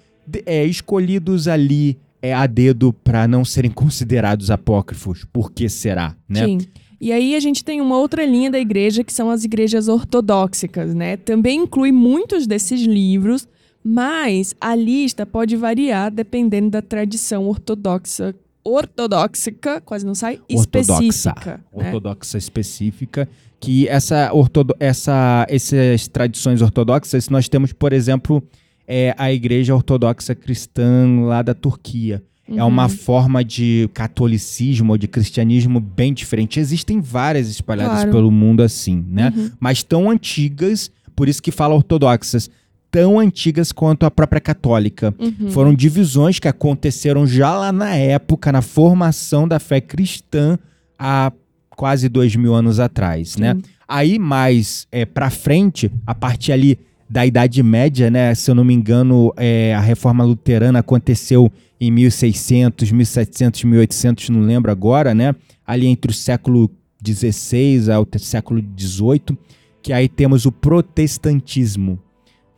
Speaker 2: é, escolhidos ali é, a dedo para não serem considerados apócrifos. Por que será, né?
Speaker 1: Sim. E aí a gente tem uma outra linha da igreja que são as igrejas ortodoxas, né? Também inclui muitos desses livros, mas a lista pode variar dependendo da tradição ortodoxa, ortodoxa, quase não sai,
Speaker 2: ortodoxa,
Speaker 1: específica. né?
Speaker 2: ortodoxa específica, que essa, ortodo essa, essas tradições ortodoxas nós temos, por exemplo, é, a Igreja Ortodoxa Cristã lá da Turquia. É
Speaker 1: Uhum.
Speaker 2: uma forma de catolicismo ou de cristianismo bem diferente. Existem várias espalhadas
Speaker 1: Claro.
Speaker 2: pelo mundo assim, né?
Speaker 1: Uhum.
Speaker 2: Mas tão antigas, por isso que fala ortodoxas, tão antigas quanto a própria católica.
Speaker 1: Uhum.
Speaker 2: Foram divisões que aconteceram já lá na época, na formação da fé cristã, há quase dois mil anos atrás, né? Aí, mais é, pra frente, a partir ali da Idade Média, né? Se eu não me engano, é, a Reforma Luterana aconteceu em 1600, 1700, 1800, não lembro agora, né? Ali entre o século XVI ao te- século XVIII, que aí temos o protestantismo.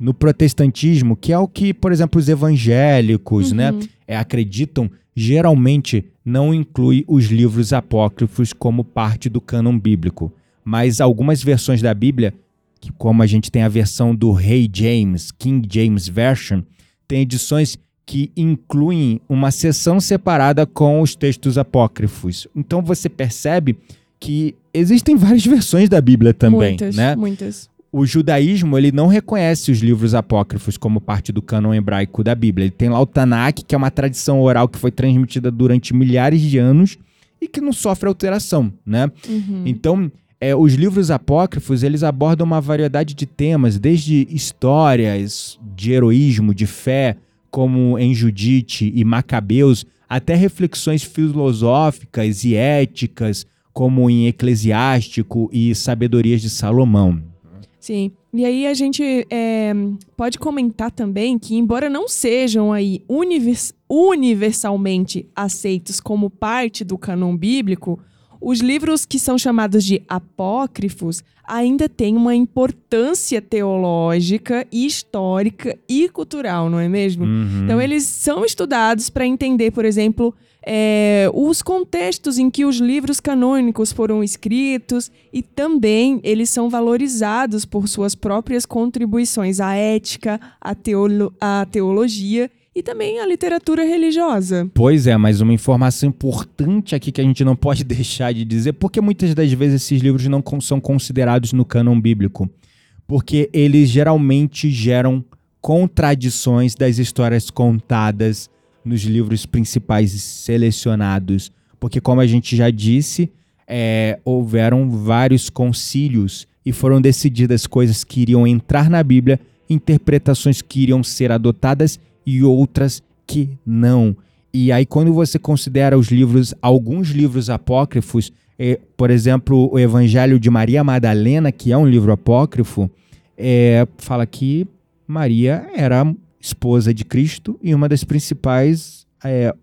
Speaker 2: No protestantismo, que é o que, por exemplo, os evangélicos, né,
Speaker 1: Uhum.
Speaker 2: é, acreditam, geralmente não inclui os livros apócrifos como parte do cânon bíblico. Mas algumas versões da Bíblia, que como a gente tem a versão do Rei James, King James Version, tem edições que incluem uma seção separada com os textos apócrifos. Então você percebe que existem várias versões da Bíblia também,
Speaker 1: muitas,
Speaker 2: né?
Speaker 1: muitas.
Speaker 2: o judaísmo ele não reconhece os livros apócrifos como parte do cânon hebraico da Bíblia. Ele tem lá o Tanakh, que é uma tradição oral que foi transmitida durante milhares de anos e que não sofre alteração, né?
Speaker 1: Uhum.
Speaker 2: Então, é, os livros apócrifos eles abordam uma variedade de temas, desde histórias de heroísmo, de fé, como em Judite e Macabeus, até reflexões filosóficas e éticas, como em Eclesiástico e Sabedorias de Salomão.
Speaker 1: Sim. E aí a gente é, pode comentar também que, embora não sejam aí univers universalmente aceitos como parte do canon bíblico, os livros que são chamados de apócrifos ainda têm uma importância teológica, histórica e cultural, não é mesmo?
Speaker 2: Uhum.
Speaker 1: Então, eles são estudados para entender, por exemplo, é, os contextos em que os livros canônicos foram escritos e também eles são valorizados por suas próprias contribuições à ética, à, teolo à teologia e também a literatura religiosa.
Speaker 2: Pois é, mas uma informação importante aqui que a gente não pode deixar de dizer, porque muitas das vezes esses livros não são considerados no cânon bíblico, porque eles geralmente geram contradições das histórias contadas nos livros principais selecionados, porque como a gente já disse, é, houveram vários concílios e foram decididas coisas que iriam entrar na Bíblia, interpretações que iriam ser adotadas e outras que não. E aí, quando você considera os livros, alguns livros apócrifos, é, por exemplo, o Evangelho de Maria Madalena, que é um livro apócrifo, é, fala que Maria era esposa de Cristo e uma das principais é,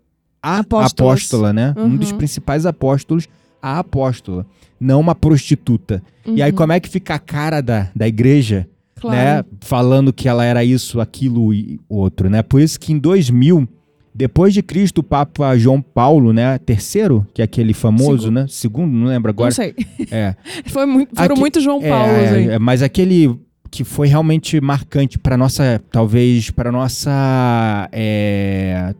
Speaker 2: apóstola, né? Uhum. Um dos uhum. principais apóstolos, a apóstola, não uma prostituta. Uhum. E aí, uhum. como é que fica a cara da, da igreja claro. né? Falando que ela era isso, aquilo e outro, né? Por isso que em 2000, depois de Cristo, o Papa João Paulo, né? Terceiro, que é aquele famoso, Segundo. né? Segundo, não lembro agora.
Speaker 1: Não sei.
Speaker 2: É.
Speaker 1: Foi muito, foram Aque, muito João Paulo é.
Speaker 2: É, mas aquele que foi realmente marcante para nossa, talvez para nossa, é,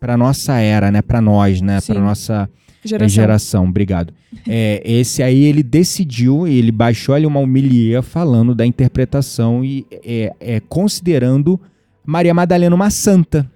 Speaker 2: para nossa era, né? Para nós, né? Para nossa Geração. Geração, obrigado. É, esse aí ele decidiu, ele baixou ali uma humilha falando da interpretação e é, é, considerando Maria Madalena uma santa.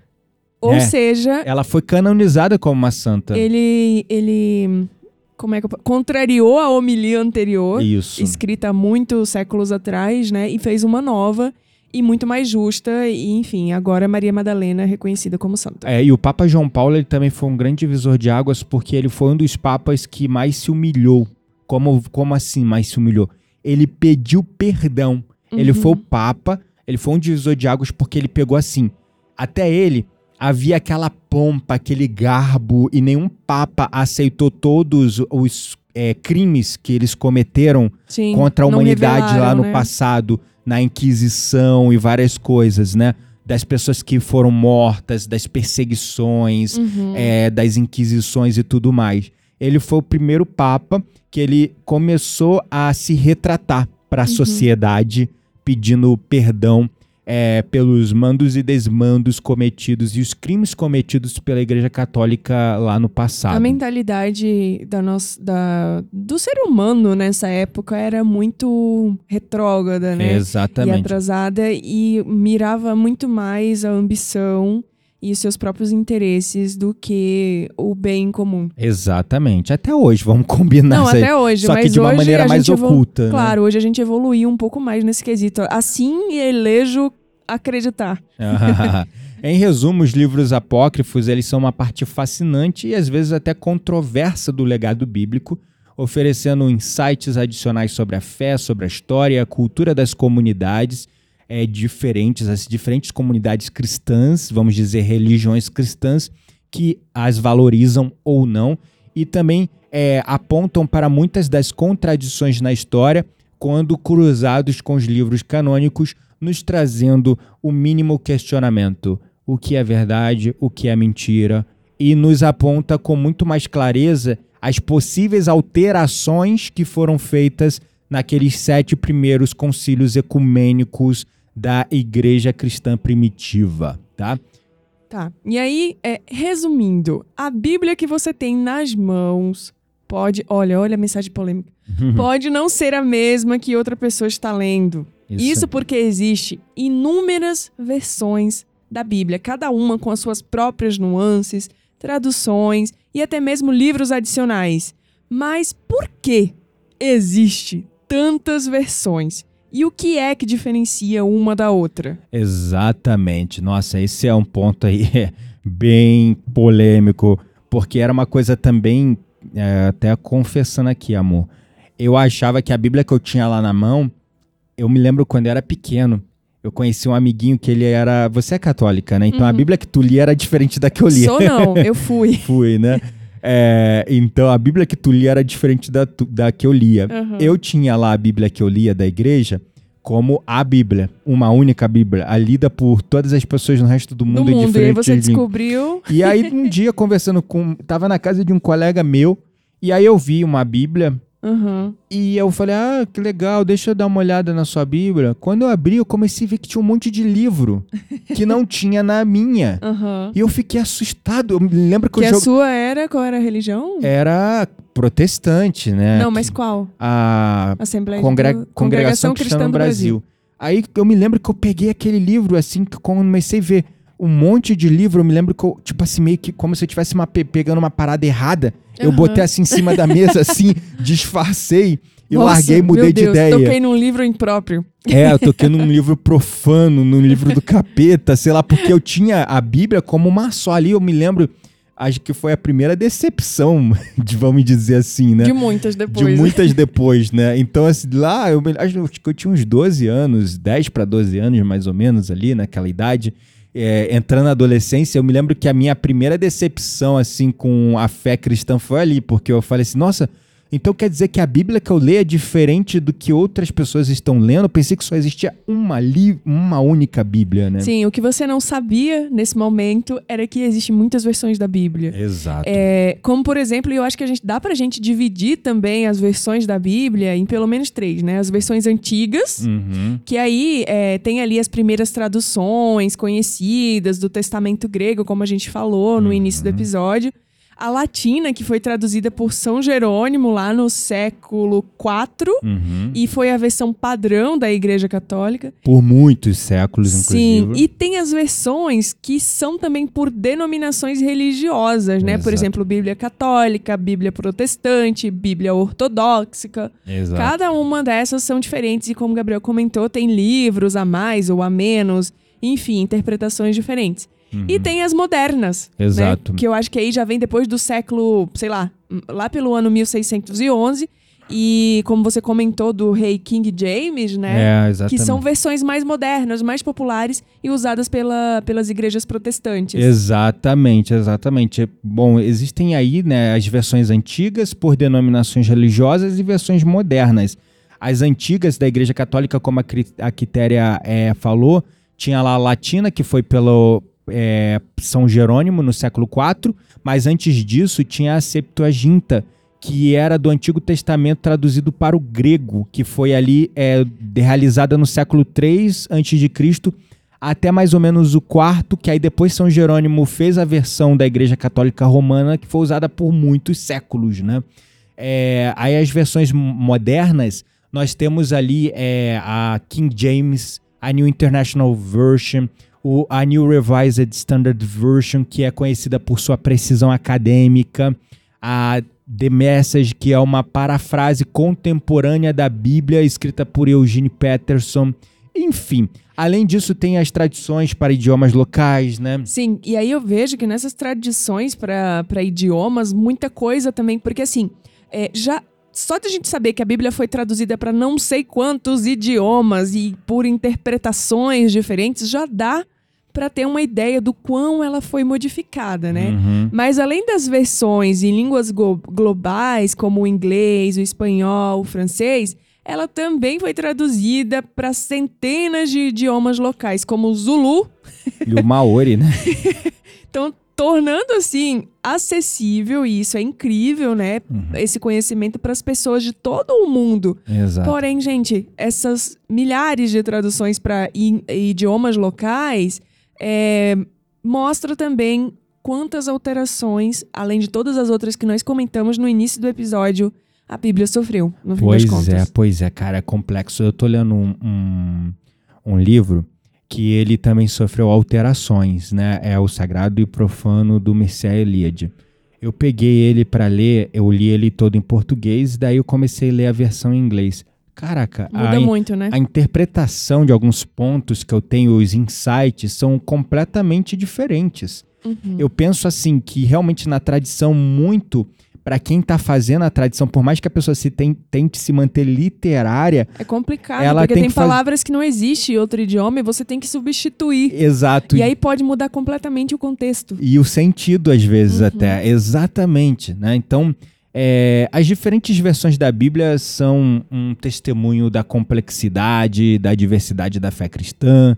Speaker 1: Ou né? seja,
Speaker 2: ela foi canonizada como uma santa.
Speaker 1: Ele, ele, como é que eu, contrariou a homilia anterior,
Speaker 2: Isso.
Speaker 1: escrita muitos séculos atrás, né, e fez uma nova e muito mais justa, e enfim, agora Maria Madalena é reconhecida como santa.
Speaker 2: É, e o Papa João Paulo ele também foi um grande divisor de águas, porque ele foi um dos papas que mais se humilhou. Como, como assim mais se humilhou? Ele pediu perdão. Uhum. Ele foi o Papa, ele foi um divisor de águas porque ele pegou assim. Até ele havia aquela pompa, aquele garbo, e nenhum Papa aceitou todos os é, crimes que eles cometeram Sim, contra a humanidade lá no né? passado na Inquisição e várias coisas, né? Das pessoas que foram mortas, das perseguições, uhum. é, das inquisições e tudo mais. Ele foi o primeiro papa que ele começou a se retratar para a uhum. sociedade, pedindo perdão é, pelos mandos e desmandos cometidos e os crimes cometidos pela Igreja Católica lá no passado.
Speaker 1: A mentalidade da nossa, da, do ser humano nessa época era muito retrógrada, né?
Speaker 2: Exatamente.
Speaker 1: E atrasada e mirava muito mais a ambição e os seus próprios interesses do que o bem comum.
Speaker 2: Exatamente. Até hoje, vamos combinar
Speaker 1: Não, até hoje,
Speaker 2: Só
Speaker 1: mas
Speaker 2: que de uma maneira mais oculta.
Speaker 1: Né? Claro, hoje a gente evoluiu um pouco mais nesse quesito. Assim elejo acreditar.
Speaker 2: em resumo, os livros apócrifos, eles são uma parte fascinante e às vezes até controversa do legado bíblico, oferecendo insights adicionais sobre a fé, sobre a história, a cultura das comunidades é, diferentes, as diferentes comunidades cristãs, vamos dizer, religiões cristãs, que as valorizam ou não, e também é, apontam para muitas das contradições na história quando cruzados com os livros canônicos, nos trazendo o mínimo questionamento: o que é verdade, o que é mentira, e nos aponta com muito mais clareza as possíveis alterações que foram feitas naqueles sete primeiros concílios ecumênicos da igreja cristã primitiva, tá?
Speaker 1: Tá. E aí, é, resumindo, a Bíblia que você tem nas mãos pode, olha, olha a mensagem polêmica, pode não ser a mesma que outra pessoa está lendo. Isso. Isso porque existe inúmeras versões da Bíblia, cada uma com as suas próprias nuances, traduções e até mesmo livros adicionais. Mas por que existe tantas versões? E o que é que diferencia uma da outra?
Speaker 2: Exatamente. Nossa, esse é um ponto aí bem polêmico, porque era uma coisa também, é, até confessando aqui, amor. Eu achava que a Bíblia que eu tinha lá na mão, eu me lembro quando eu era pequeno, eu conheci um amiguinho que ele era. Você é católica, né? Então a
Speaker 1: Uhum.
Speaker 2: Bíblia que tu lia era diferente da que eu lia.
Speaker 1: Sou não, eu fui.
Speaker 2: Fui, né? É, então a Bíblia que tu lia era diferente da, da que eu lia.
Speaker 1: Aham.
Speaker 2: Eu tinha lá a Bíblia que eu lia da igreja como a Bíblia, uma única Bíblia, a lida por todas as pessoas no resto do mundo em
Speaker 1: mundo. E aí você descobriu.
Speaker 2: E aí um dia conversando com, tava na casa de um colega meu e aí eu vi uma Bíblia
Speaker 1: Aham.
Speaker 2: e eu falei, ah, que legal, deixa eu dar uma olhada na sua Bíblia. Quando eu abri, eu comecei a ver que tinha um monte de livro que não tinha na minha.
Speaker 1: Aham.
Speaker 2: E eu fiquei assustado. Eu me lembro que,
Speaker 1: Que
Speaker 2: eu
Speaker 1: a
Speaker 2: joguei.
Speaker 1: sua era, qual era a religião?
Speaker 2: Era protestante, né?
Speaker 1: Não, mas qual?
Speaker 2: A
Speaker 1: Assembleia
Speaker 2: Congre-
Speaker 1: do...
Speaker 2: Congregação Cristã no Brasil. Aí eu me lembro que eu peguei aquele livro, assim, que comecei a ver um monte de livro, eu me lembro que eu, tipo assim, meio que como se eu estivesse uma, pe- pegando uma parada errada. Eu
Speaker 1: Aham.
Speaker 2: botei assim em cima da mesa, assim, disfarcei e
Speaker 1: Nossa,
Speaker 2: larguei e mudei
Speaker 1: meu
Speaker 2: de
Speaker 1: Deus,
Speaker 2: ideia.
Speaker 1: Toquei num livro impróprio.
Speaker 2: É, eu toquei num livro profano, num livro do capeta, sei lá, porque eu tinha a Bíblia como uma só ali, eu me lembro, acho que foi a primeira decepção, de, vamos dizer assim, né?
Speaker 1: De muitas depois.
Speaker 2: De muitas depois, né? Então, assim, lá, eu acho que eu tinha uns 12 anos, 10 para 12 anos, mais ou menos, ali, naquela idade. É, entrando na adolescência, eu me lembro que a minha primeira decepção, assim, com a fé cristã foi ali, porque eu falei assim, nossa, então quer dizer que a Bíblia que eu leio é diferente do que outras pessoas estão lendo? Eu pensei que só existia uma, li uma única Bíblia, né?
Speaker 1: Sim, o que você não sabia nesse momento era que existem muitas versões da Bíblia.
Speaker 2: Exato.
Speaker 1: É, como, por exemplo, eu acho que a gente dá pra gente dividir também as versões da Bíblia em pelo menos três, né? As versões antigas,
Speaker 2: Uhum.
Speaker 1: que aí é, tem ali as primeiras traduções conhecidas do Testamento grego, como a gente falou no início do episódio. A latina, que foi traduzida por São Jerônimo lá no século IV,
Speaker 2: Uhum.
Speaker 1: e foi a versão padrão da Igreja Católica.
Speaker 2: Por muitos séculos,
Speaker 1: Sim,
Speaker 2: inclusive.
Speaker 1: e tem as versões que são também por denominações religiosas, né? Por
Speaker 2: Exato.
Speaker 1: exemplo, Bíblia Católica, Bíblia Protestante, Bíblia Ortodoxa.
Speaker 2: Exato.
Speaker 1: Cada uma dessas são diferentes e, como o Gabriel comentou, tem livros a mais ou a menos, enfim, interpretações diferentes. E tem as modernas, né?
Speaker 2: Uhum. Exato.
Speaker 1: Que eu acho que aí já vem depois do século, sei lá, lá pelo ano 1611. E como você comentou do rei King James, né?
Speaker 2: É, exatamente.
Speaker 1: que são versões mais modernas, mais populares e usadas pela, pelas igrejas protestantes.
Speaker 2: Exatamente, exatamente. Bom, existem aí né, as versões antigas por denominações religiosas e versões modernas. As antigas da Igreja Católica, como a, a Quitéria é, falou, tinha lá a latina, que foi pelo é, São Jerônimo no século IV, mas antes disso tinha a Septuaginta, que era do Antigo Testamento traduzido para o grego, que foi ali é, realizada no século III a.C., até mais ou menos o quarto, que aí depois São Jerônimo fez a versão da Igreja Católica Romana, que foi usada por muitos séculos, né? É, aí as versões modernas, nós temos ali é, a King James, a New International Version, o, a New Revised Standard Version, que é conhecida por sua precisão acadêmica, a The Message, que é uma parafrase contemporânea da Bíblia, escrita por Eugene Peterson. Enfim, além disso, tem as tradições para idiomas locais, né?
Speaker 1: Sim, e aí eu vejo que nessas tradições para idiomas, muita coisa também, porque assim, é, já. Só de a gente saber que a Bíblia foi traduzida para não sei quantos idiomas e por interpretações diferentes, já dá para ter uma ideia do quão ela foi modificada, né?
Speaker 2: Uhum.
Speaker 1: Mas além das versões em línguas globais, como o inglês, o espanhol, o francês, ela também foi traduzida para centenas de idiomas locais, como o Zulu,
Speaker 2: E o Maori, né?
Speaker 1: então tornando assim acessível e isso é incrível, né? Esse conhecimento para as pessoas de todo o mundo.
Speaker 2: Exato.
Speaker 1: Porém, gente, essas milhares de traduções para idiomas locais é, mostra também quantas alterações, além de todas as outras que nós comentamos no início do episódio, a Bíblia sofreu, no fim das
Speaker 2: Pois
Speaker 1: contas.
Speaker 2: é, pois é, cara, é complexo. Eu tô lendo um, um, um livro que ele também sofreu alterações, né? É o Sagrado e Profano do Mircea Eliade. Eu peguei ele para ler, eu li ele todo em português, daí eu comecei a ler a versão em inglês. Caraca,
Speaker 1: Muda
Speaker 2: a,
Speaker 1: muito, né?
Speaker 2: a interpretação de alguns pontos que eu tenho, os insights, são completamente diferentes.
Speaker 1: Uhum.
Speaker 2: Eu penso assim que realmente na tradição muito para quem tá fazendo a tradição, por mais que a pessoa se tem- tente se manter literária,
Speaker 1: É complicado,
Speaker 2: Ela
Speaker 1: porque
Speaker 2: tem
Speaker 1: tem,
Speaker 2: que faz-
Speaker 1: palavras que não existem em outro idioma e você tem que substituir.
Speaker 2: exato.
Speaker 1: E aí pode mudar completamente o contexto.
Speaker 2: E o sentido, às vezes,
Speaker 1: Uhum.
Speaker 2: até. Exatamente. Né? Então, é, as diferentes versões da Bíblia são um testemunho da complexidade, da diversidade da fé cristã.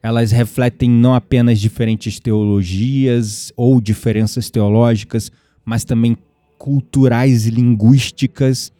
Speaker 2: Elas refletem não apenas diferentes teologias ou diferenças teológicas, mas também culturais e linguísticas.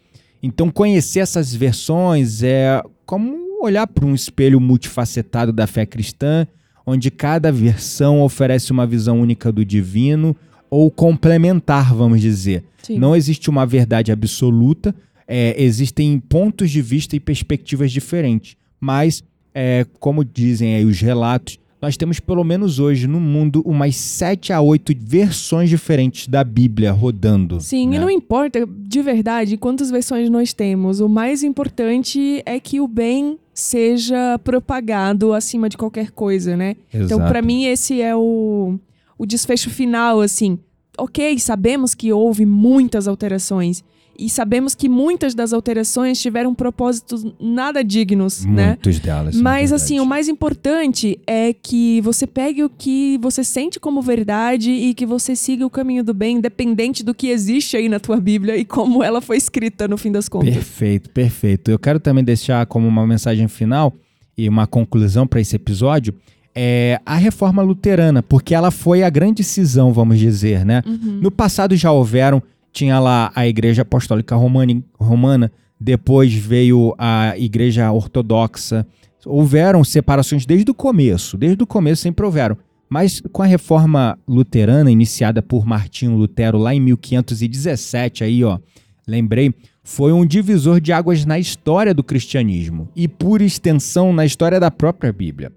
Speaker 2: Então, conhecer essas versões é como olhar para um espelho multifacetado da fé cristã, onde cada versão oferece uma visão única do divino ou complementar, vamos dizer.
Speaker 1: Sim.
Speaker 2: Não existe uma verdade absoluta, é, existem pontos de vista e perspectivas diferentes. Mas, é, como dizem aí os relatos, nós temos pelo menos hoje no mundo umas 7 a 8 versões diferentes da Bíblia rodando.
Speaker 1: Sim,
Speaker 2: né?
Speaker 1: e não importa de verdade quantas versões nós temos. O mais importante é que o bem seja propagado acima de qualquer coisa, né? Então,
Speaker 2: Exato.
Speaker 1: pra mim, esse é o, o desfecho final, assim. Ok, sabemos que houve muitas alterações. E sabemos que muitas das alterações tiveram propósitos nada dignos, né?
Speaker 2: Muitos delas. na
Speaker 1: Mas
Speaker 2: verdade.
Speaker 1: assim, o mais importante é que você pegue o que você sente como verdade e que você siga o caminho do bem, independente do que existe aí na tua Bíblia e como ela foi escrita no fim das contas.
Speaker 2: Perfeito, perfeito. Eu quero também deixar como uma mensagem final e uma conclusão para esse episódio é a reforma luterana, porque ela foi a grande cisão, vamos dizer, né?
Speaker 1: Uhum.
Speaker 2: No passado já houveram, tinha lá a Igreja Apostólica Romani- Romana, depois veio a Igreja Ortodoxa. Houveram separações desde o começo, desde o começo sempre houveram. Mas com a reforma luterana, iniciada por Martinho Lutero lá em 1517, aí ó, lembrei, foi um divisor de águas na história do cristianismo e, por extensão, na história da própria Bíblia.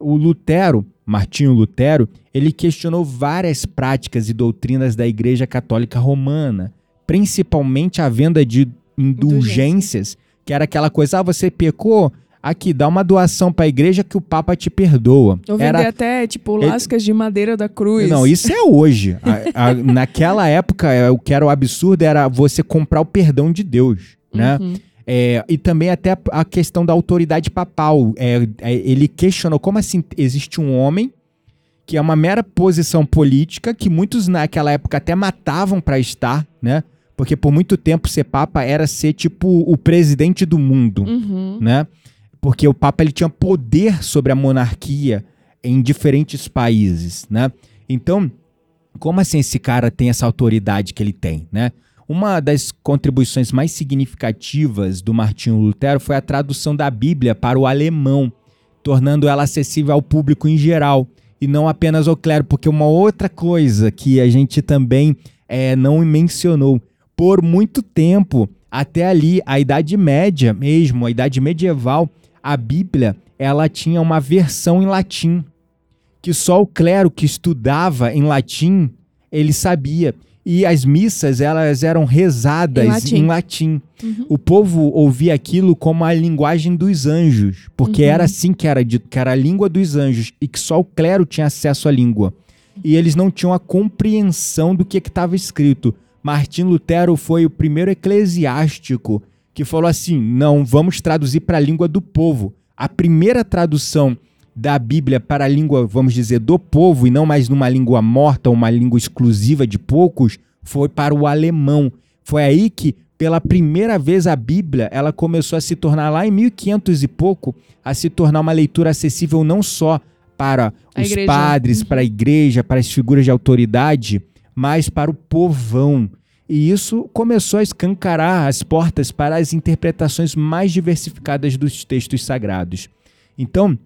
Speaker 2: O Lutero, Martinho Lutero, ele questionou várias práticas e doutrinas da Igreja Católica Romana, principalmente a venda de indulgências, que era aquela coisa, ah, você pecou, aqui, dá uma doação para a igreja que o Papa te perdoa.
Speaker 1: Vender
Speaker 2: Era
Speaker 1: até, tipo, lascas de madeira da cruz.
Speaker 2: não, isso é hoje. A- a- naquela época, é, o que era o absurdo era você comprar o perdão de Deus, né?
Speaker 1: Uhum.
Speaker 2: É, e também até a- a questão da autoridade papal. É, é, ele questionou como assim existe um homem que é uma mera posição política que muitos naquela época até matavam para estar, né? Porque por muito tempo ser papa era ser tipo o presidente do mundo
Speaker 1: Uhum.
Speaker 2: né? Porque o Papa ele tinha poder sobre a monarquia em diferentes países, né? Então, como assim esse cara tem essa autoridade que ele tem, né? Uma das contribuições mais significativas do Martinho Lutero foi a tradução da Bíblia para o alemão, tornando ela acessível ao público em geral e não apenas ao clero, porque uma outra coisa que a gente também eh, não mencionou, por muito tempo, até ali, a Idade Média mesmo, a Idade Medieval, a Bíblia, ela tinha uma versão em latim, que só o clero que estudava em latim, ele sabia. E as missas, elas eram rezadas
Speaker 1: Em latim.
Speaker 2: em latim.
Speaker 1: Uhum.
Speaker 2: O povo ouvia aquilo como a linguagem dos anjos, porque
Speaker 1: Uhum.
Speaker 2: era assim que era dito, que era a língua dos anjos, e que só o clero tinha acesso à língua. E eles não tinham a compreensão do que estava escrito. Martim Lutero foi o primeiro eclesiástico que falou assim: não, vamos traduzir para a língua do povo. A primeira tradução da Bíblia para a língua, vamos dizer, do povo, e não mais numa língua morta, uma língua exclusiva de poucos, foi para o alemão. Foi aí que, pela primeira vez, a Bíblia ela começou a se tornar, lá em 1500 e pouco, a se tornar uma leitura acessível não só para
Speaker 1: A
Speaker 2: os
Speaker 1: igreja.
Speaker 2: padres,
Speaker 1: Uhum.
Speaker 2: para a igreja, para as figuras de autoridade, mas para o povão. E isso começou a escancarar as portas para as interpretações mais diversificadas dos textos sagrados. Então,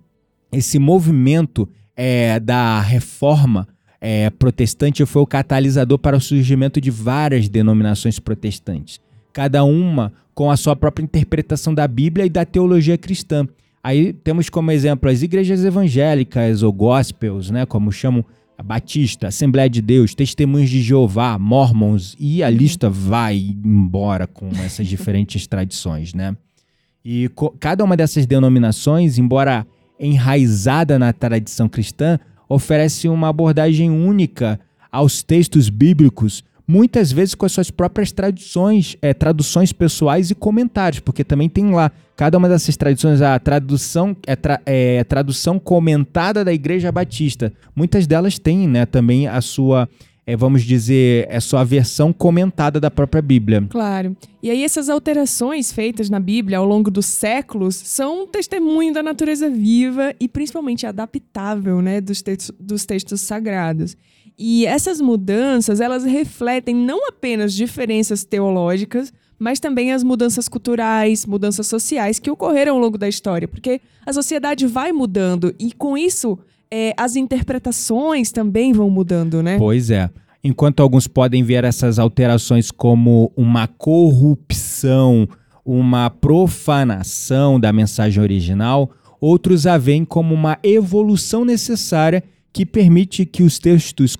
Speaker 2: esse movimento é, da reforma é, protestante foi o catalisador para o surgimento de várias denominações protestantes, cada uma com a sua própria interpretação da Bíblia e da teologia cristã. Aí temos como exemplo as igrejas evangélicas ou gospels, né, como chamam a Batista, Assembleia de Deus, Testemunhos de Jeová, Mormons, e a lista vai embora com essas diferentes tradições, né? E cada uma dessas denominações, embora enraizada na tradição cristã, oferece uma abordagem única aos textos bíblicos, muitas vezes com as suas próprias traduções, é, traduções pessoais e comentários, porque também tem lá cada uma dessas traduções a tradução é, tra, é tradução comentada da Igreja Batista. Muitas delas têm, né, também a sua é, vamos dizer, é só a versão comentada da própria Bíblia.
Speaker 1: Claro. E aí essas alterações feitas na Bíblia ao longo dos séculos são um testemunho da natureza viva e principalmente adaptável, né, dos, textos, dos textos sagrados. E essas mudanças, elas refletem não apenas diferenças teológicas, mas também as mudanças culturais, mudanças sociais que ocorreram ao longo da história, porque a sociedade vai mudando e com isso é, as interpretações também vão mudando, né?
Speaker 2: Pois é. Enquanto alguns podem ver essas alterações como uma corrupção, uma profanação da mensagem original, outros a veem como uma evolução necessária que permite que os textos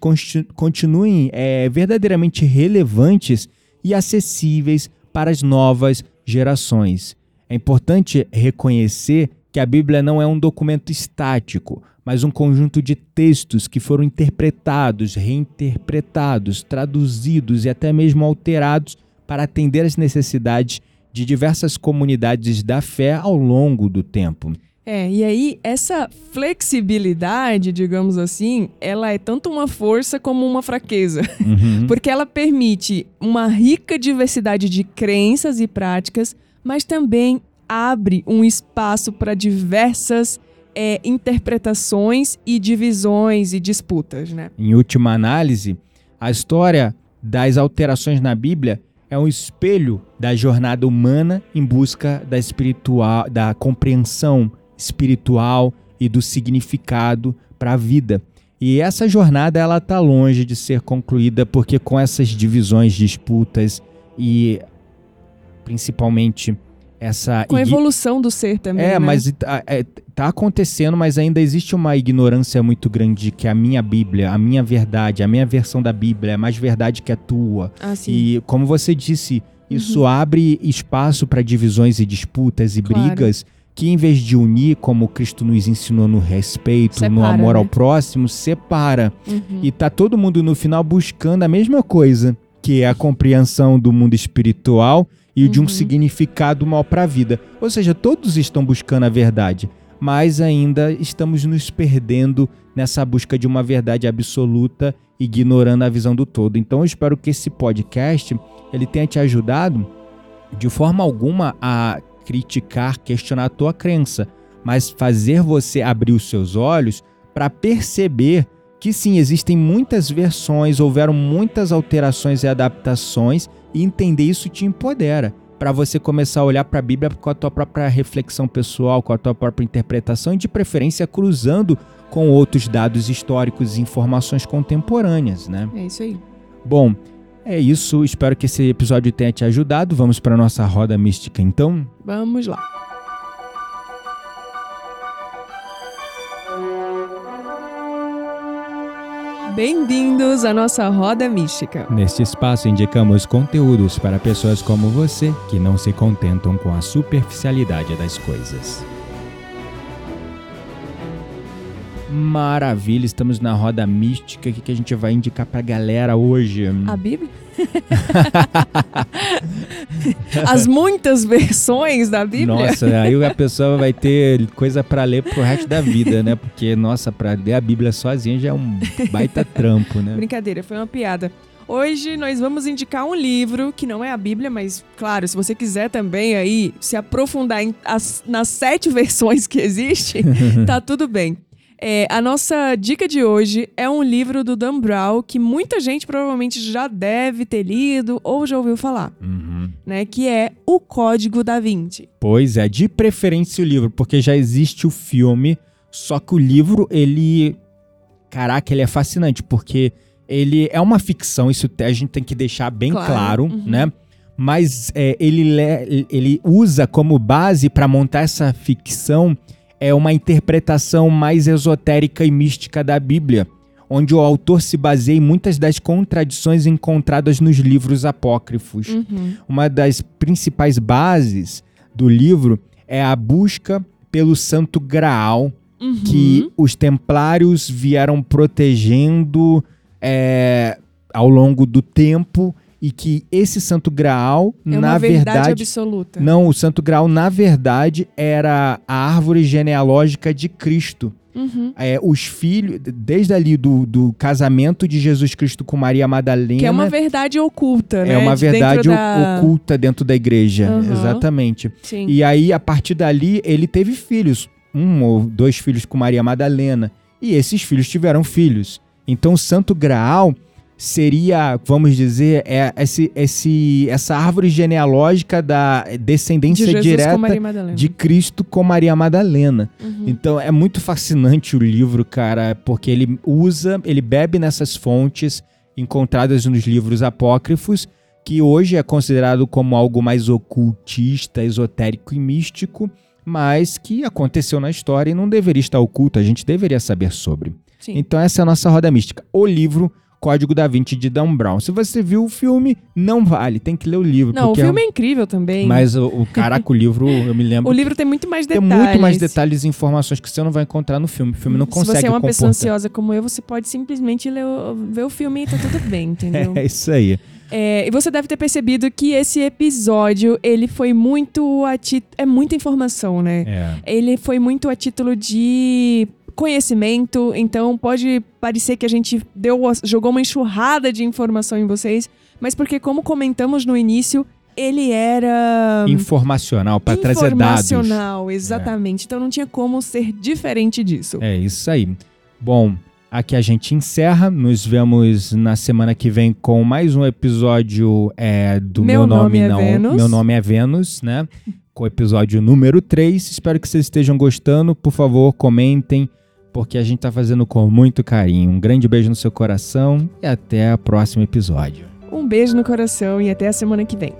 Speaker 2: continuem é, verdadeiramente relevantes e acessíveis para as novas gerações. É importante reconhecer que a Bíblia não é um documento estático, mas um conjunto de textos que foram interpretados, reinterpretados, traduzidos e até mesmo alterados para atender às necessidades de diversas comunidades da fé ao longo do tempo.
Speaker 1: É, e aí essa flexibilidade, digamos assim, ela é tanto uma força como uma fraqueza, uhum. porque ela permite uma rica diversidade de crenças e práticas, mas também abre um espaço para diversas é, interpretações e divisões e disputas, né?
Speaker 2: Em última análise, a história das alterações na Bíblia é um espelho da jornada humana em busca da espiritual, da compreensão espiritual e do significado para a vida. E essa jornada ela está longe de ser concluída porque com essas divisões, disputas e principalmente essa
Speaker 1: com a evolução do ser também.
Speaker 2: É,
Speaker 1: né?
Speaker 2: mas tá, é, tá acontecendo, mas ainda existe uma ignorância muito grande de que a minha Bíblia, a minha verdade, a minha versão da Bíblia é mais verdade que a tua.
Speaker 1: Ah.
Speaker 2: E como você disse, isso uhum. abre espaço para divisões e disputas e claro. brigas que em vez de unir, como Cristo nos ensinou no respeito, separa, no amor né? ao próximo, separa. Uhum. E tá todo mundo no final buscando a mesma coisa, que é a compreensão do mundo espiritual e uhum. de um uhum. significado mal para a vida. Ou seja, todos estão buscando a verdade, mas ainda estamos nos perdendo nessa busca de uma verdade absoluta, ignorando a visão do todo. Então eu espero que esse podcast ele tenha te ajudado de forma alguma a criticar, questionar a tua crença, mas fazer você abrir os seus olhos para perceber que sim, existem muitas versões, houveram muitas alterações e adaptações, e entender isso te empodera para você começar a olhar para a Bíblia com a tua própria reflexão pessoal, com a tua própria interpretação e de preferência cruzando com outros dados históricos e informações contemporâneas, né?
Speaker 1: É isso aí.
Speaker 2: Bom, é isso. Espero que esse episódio tenha te ajudado. Vamos para nossa roda mística, então?
Speaker 1: Vamos lá. Bem-vindos à nossa roda mística.
Speaker 2: Neste espaço indicamos conteúdos para pessoas como você que não se contentam com a superficialidade das coisas. Maravilha, estamos na roda mística. O que a gente vai indicar pra galera hoje?
Speaker 1: A Bíblia? As muitas versões da Bíblia.
Speaker 2: Nossa, aí a pessoa vai ter coisa para ler pro resto da vida, né? Porque, nossa, pra ler a Bíblia sozinha já é um baita trampo, né?
Speaker 1: Brincadeira, foi uma piada. Hoje nós vamos indicar um livro que não é a Bíblia, mas claro, se você quiser também aí se aprofundar em, as, nas sete versões que existem, tá tudo bem. É, a nossa dica de hoje é um livro do Dan Brown que muita gente provavelmente já deve ter lido ou já ouviu falar, uhum. né? Que é O Código da Vinci.
Speaker 2: Pois é, de preferência o livro, porque já existe o filme, só que o livro, ele... Caraca, ele é fascinante, porque ele é uma ficção, isso a gente tem que deixar bem claro, claro uhum. né? Mas é, ele, ele usa como base para montar essa ficção é uma interpretação mais esotérica e mística da Bíblia, onde o autor se baseia em muitas das contradições encontradas nos livros apócrifos. Uhum. Uma das principais bases do livro é a busca pelo Santo Graal
Speaker 1: Uhum.
Speaker 2: que os templários vieram protegendo é, ao longo do tempo e que esse Santo Graal,
Speaker 1: é
Speaker 2: na
Speaker 1: verdade,
Speaker 2: verdade,
Speaker 1: absoluta.
Speaker 2: não, o Santo Graal, na verdade, era a árvore genealógica de Cristo.
Speaker 1: Uhum.
Speaker 2: É, os filhos, desde ali do, do casamento de Jesus Cristo com Maria Madalena.
Speaker 1: Que é uma verdade oculta, né?
Speaker 2: é uma
Speaker 1: De dentro
Speaker 2: verdade
Speaker 1: da...
Speaker 2: oculta dentro da igreja.
Speaker 1: Uhum.
Speaker 2: Exatamente.
Speaker 1: Sim.
Speaker 2: E aí, a partir dali, ele teve filhos. Um ou dois filhos com Maria Madalena. E esses filhos tiveram filhos. Então, o Santo Graal seria, vamos dizer, é esse, esse, essa árvore genealógica da
Speaker 1: de
Speaker 2: descendência
Speaker 1: Jesus
Speaker 2: direta de Cristo com Maria Madalena.
Speaker 1: Uhum.
Speaker 2: Então é muito fascinante o livro, cara, porque ele usa, ele bebe nessas fontes encontradas nos livros apócrifos, que hoje é considerado como algo mais ocultista, esotérico e místico, mas que aconteceu na história e não deveria estar oculto, a gente deveria saber sobre.
Speaker 1: Sim.
Speaker 2: Então essa é a nossa roda mística. O livro Código da Vinci de Dan Brown. Se você viu o filme, não vale, tem que ler o livro.
Speaker 1: Não, o filme é incrível também.
Speaker 2: Mas o, o caraca, o livro, eu me lembro
Speaker 1: O livro tem muito mais
Speaker 2: tem
Speaker 1: detalhes.
Speaker 2: muito mais detalhes e informações que você não vai encontrar no filme. O filme não consegue
Speaker 1: Se você é uma pessoa
Speaker 2: comportar.
Speaker 1: ansiosa como eu, você pode simplesmente ler o- ver o filme e tá tudo bem, entendeu?
Speaker 2: É isso aí.
Speaker 1: É, e você deve ter percebido que esse episódio, ele foi muito a ti... É muita informação, né?
Speaker 2: É.
Speaker 1: Ele foi muito a título de conhecimento, então pode parecer que a gente deu, jogou uma enxurrada de informação em vocês, mas porque como comentamos no início, ele era
Speaker 2: Informacional, para trazer dados.
Speaker 1: informacional, exatamente. Então não tinha como ser diferente disso.
Speaker 2: É isso aí. Bom, aqui a gente encerra. Nos vemos na semana que vem com mais um episódio é, do
Speaker 1: Meu
Speaker 2: Meu, Nome,
Speaker 1: Nome é
Speaker 2: Não.
Speaker 1: Vênus.
Speaker 2: Meu Nome é Vênus, né? Com o episódio número 3. Espero que vocês estejam gostando. Por favor, comentem, porque a gente tá fazendo com muito carinho. Um grande beijo no seu coração e até o próximo episódio.
Speaker 1: Um beijo no coração e até a semana que vem.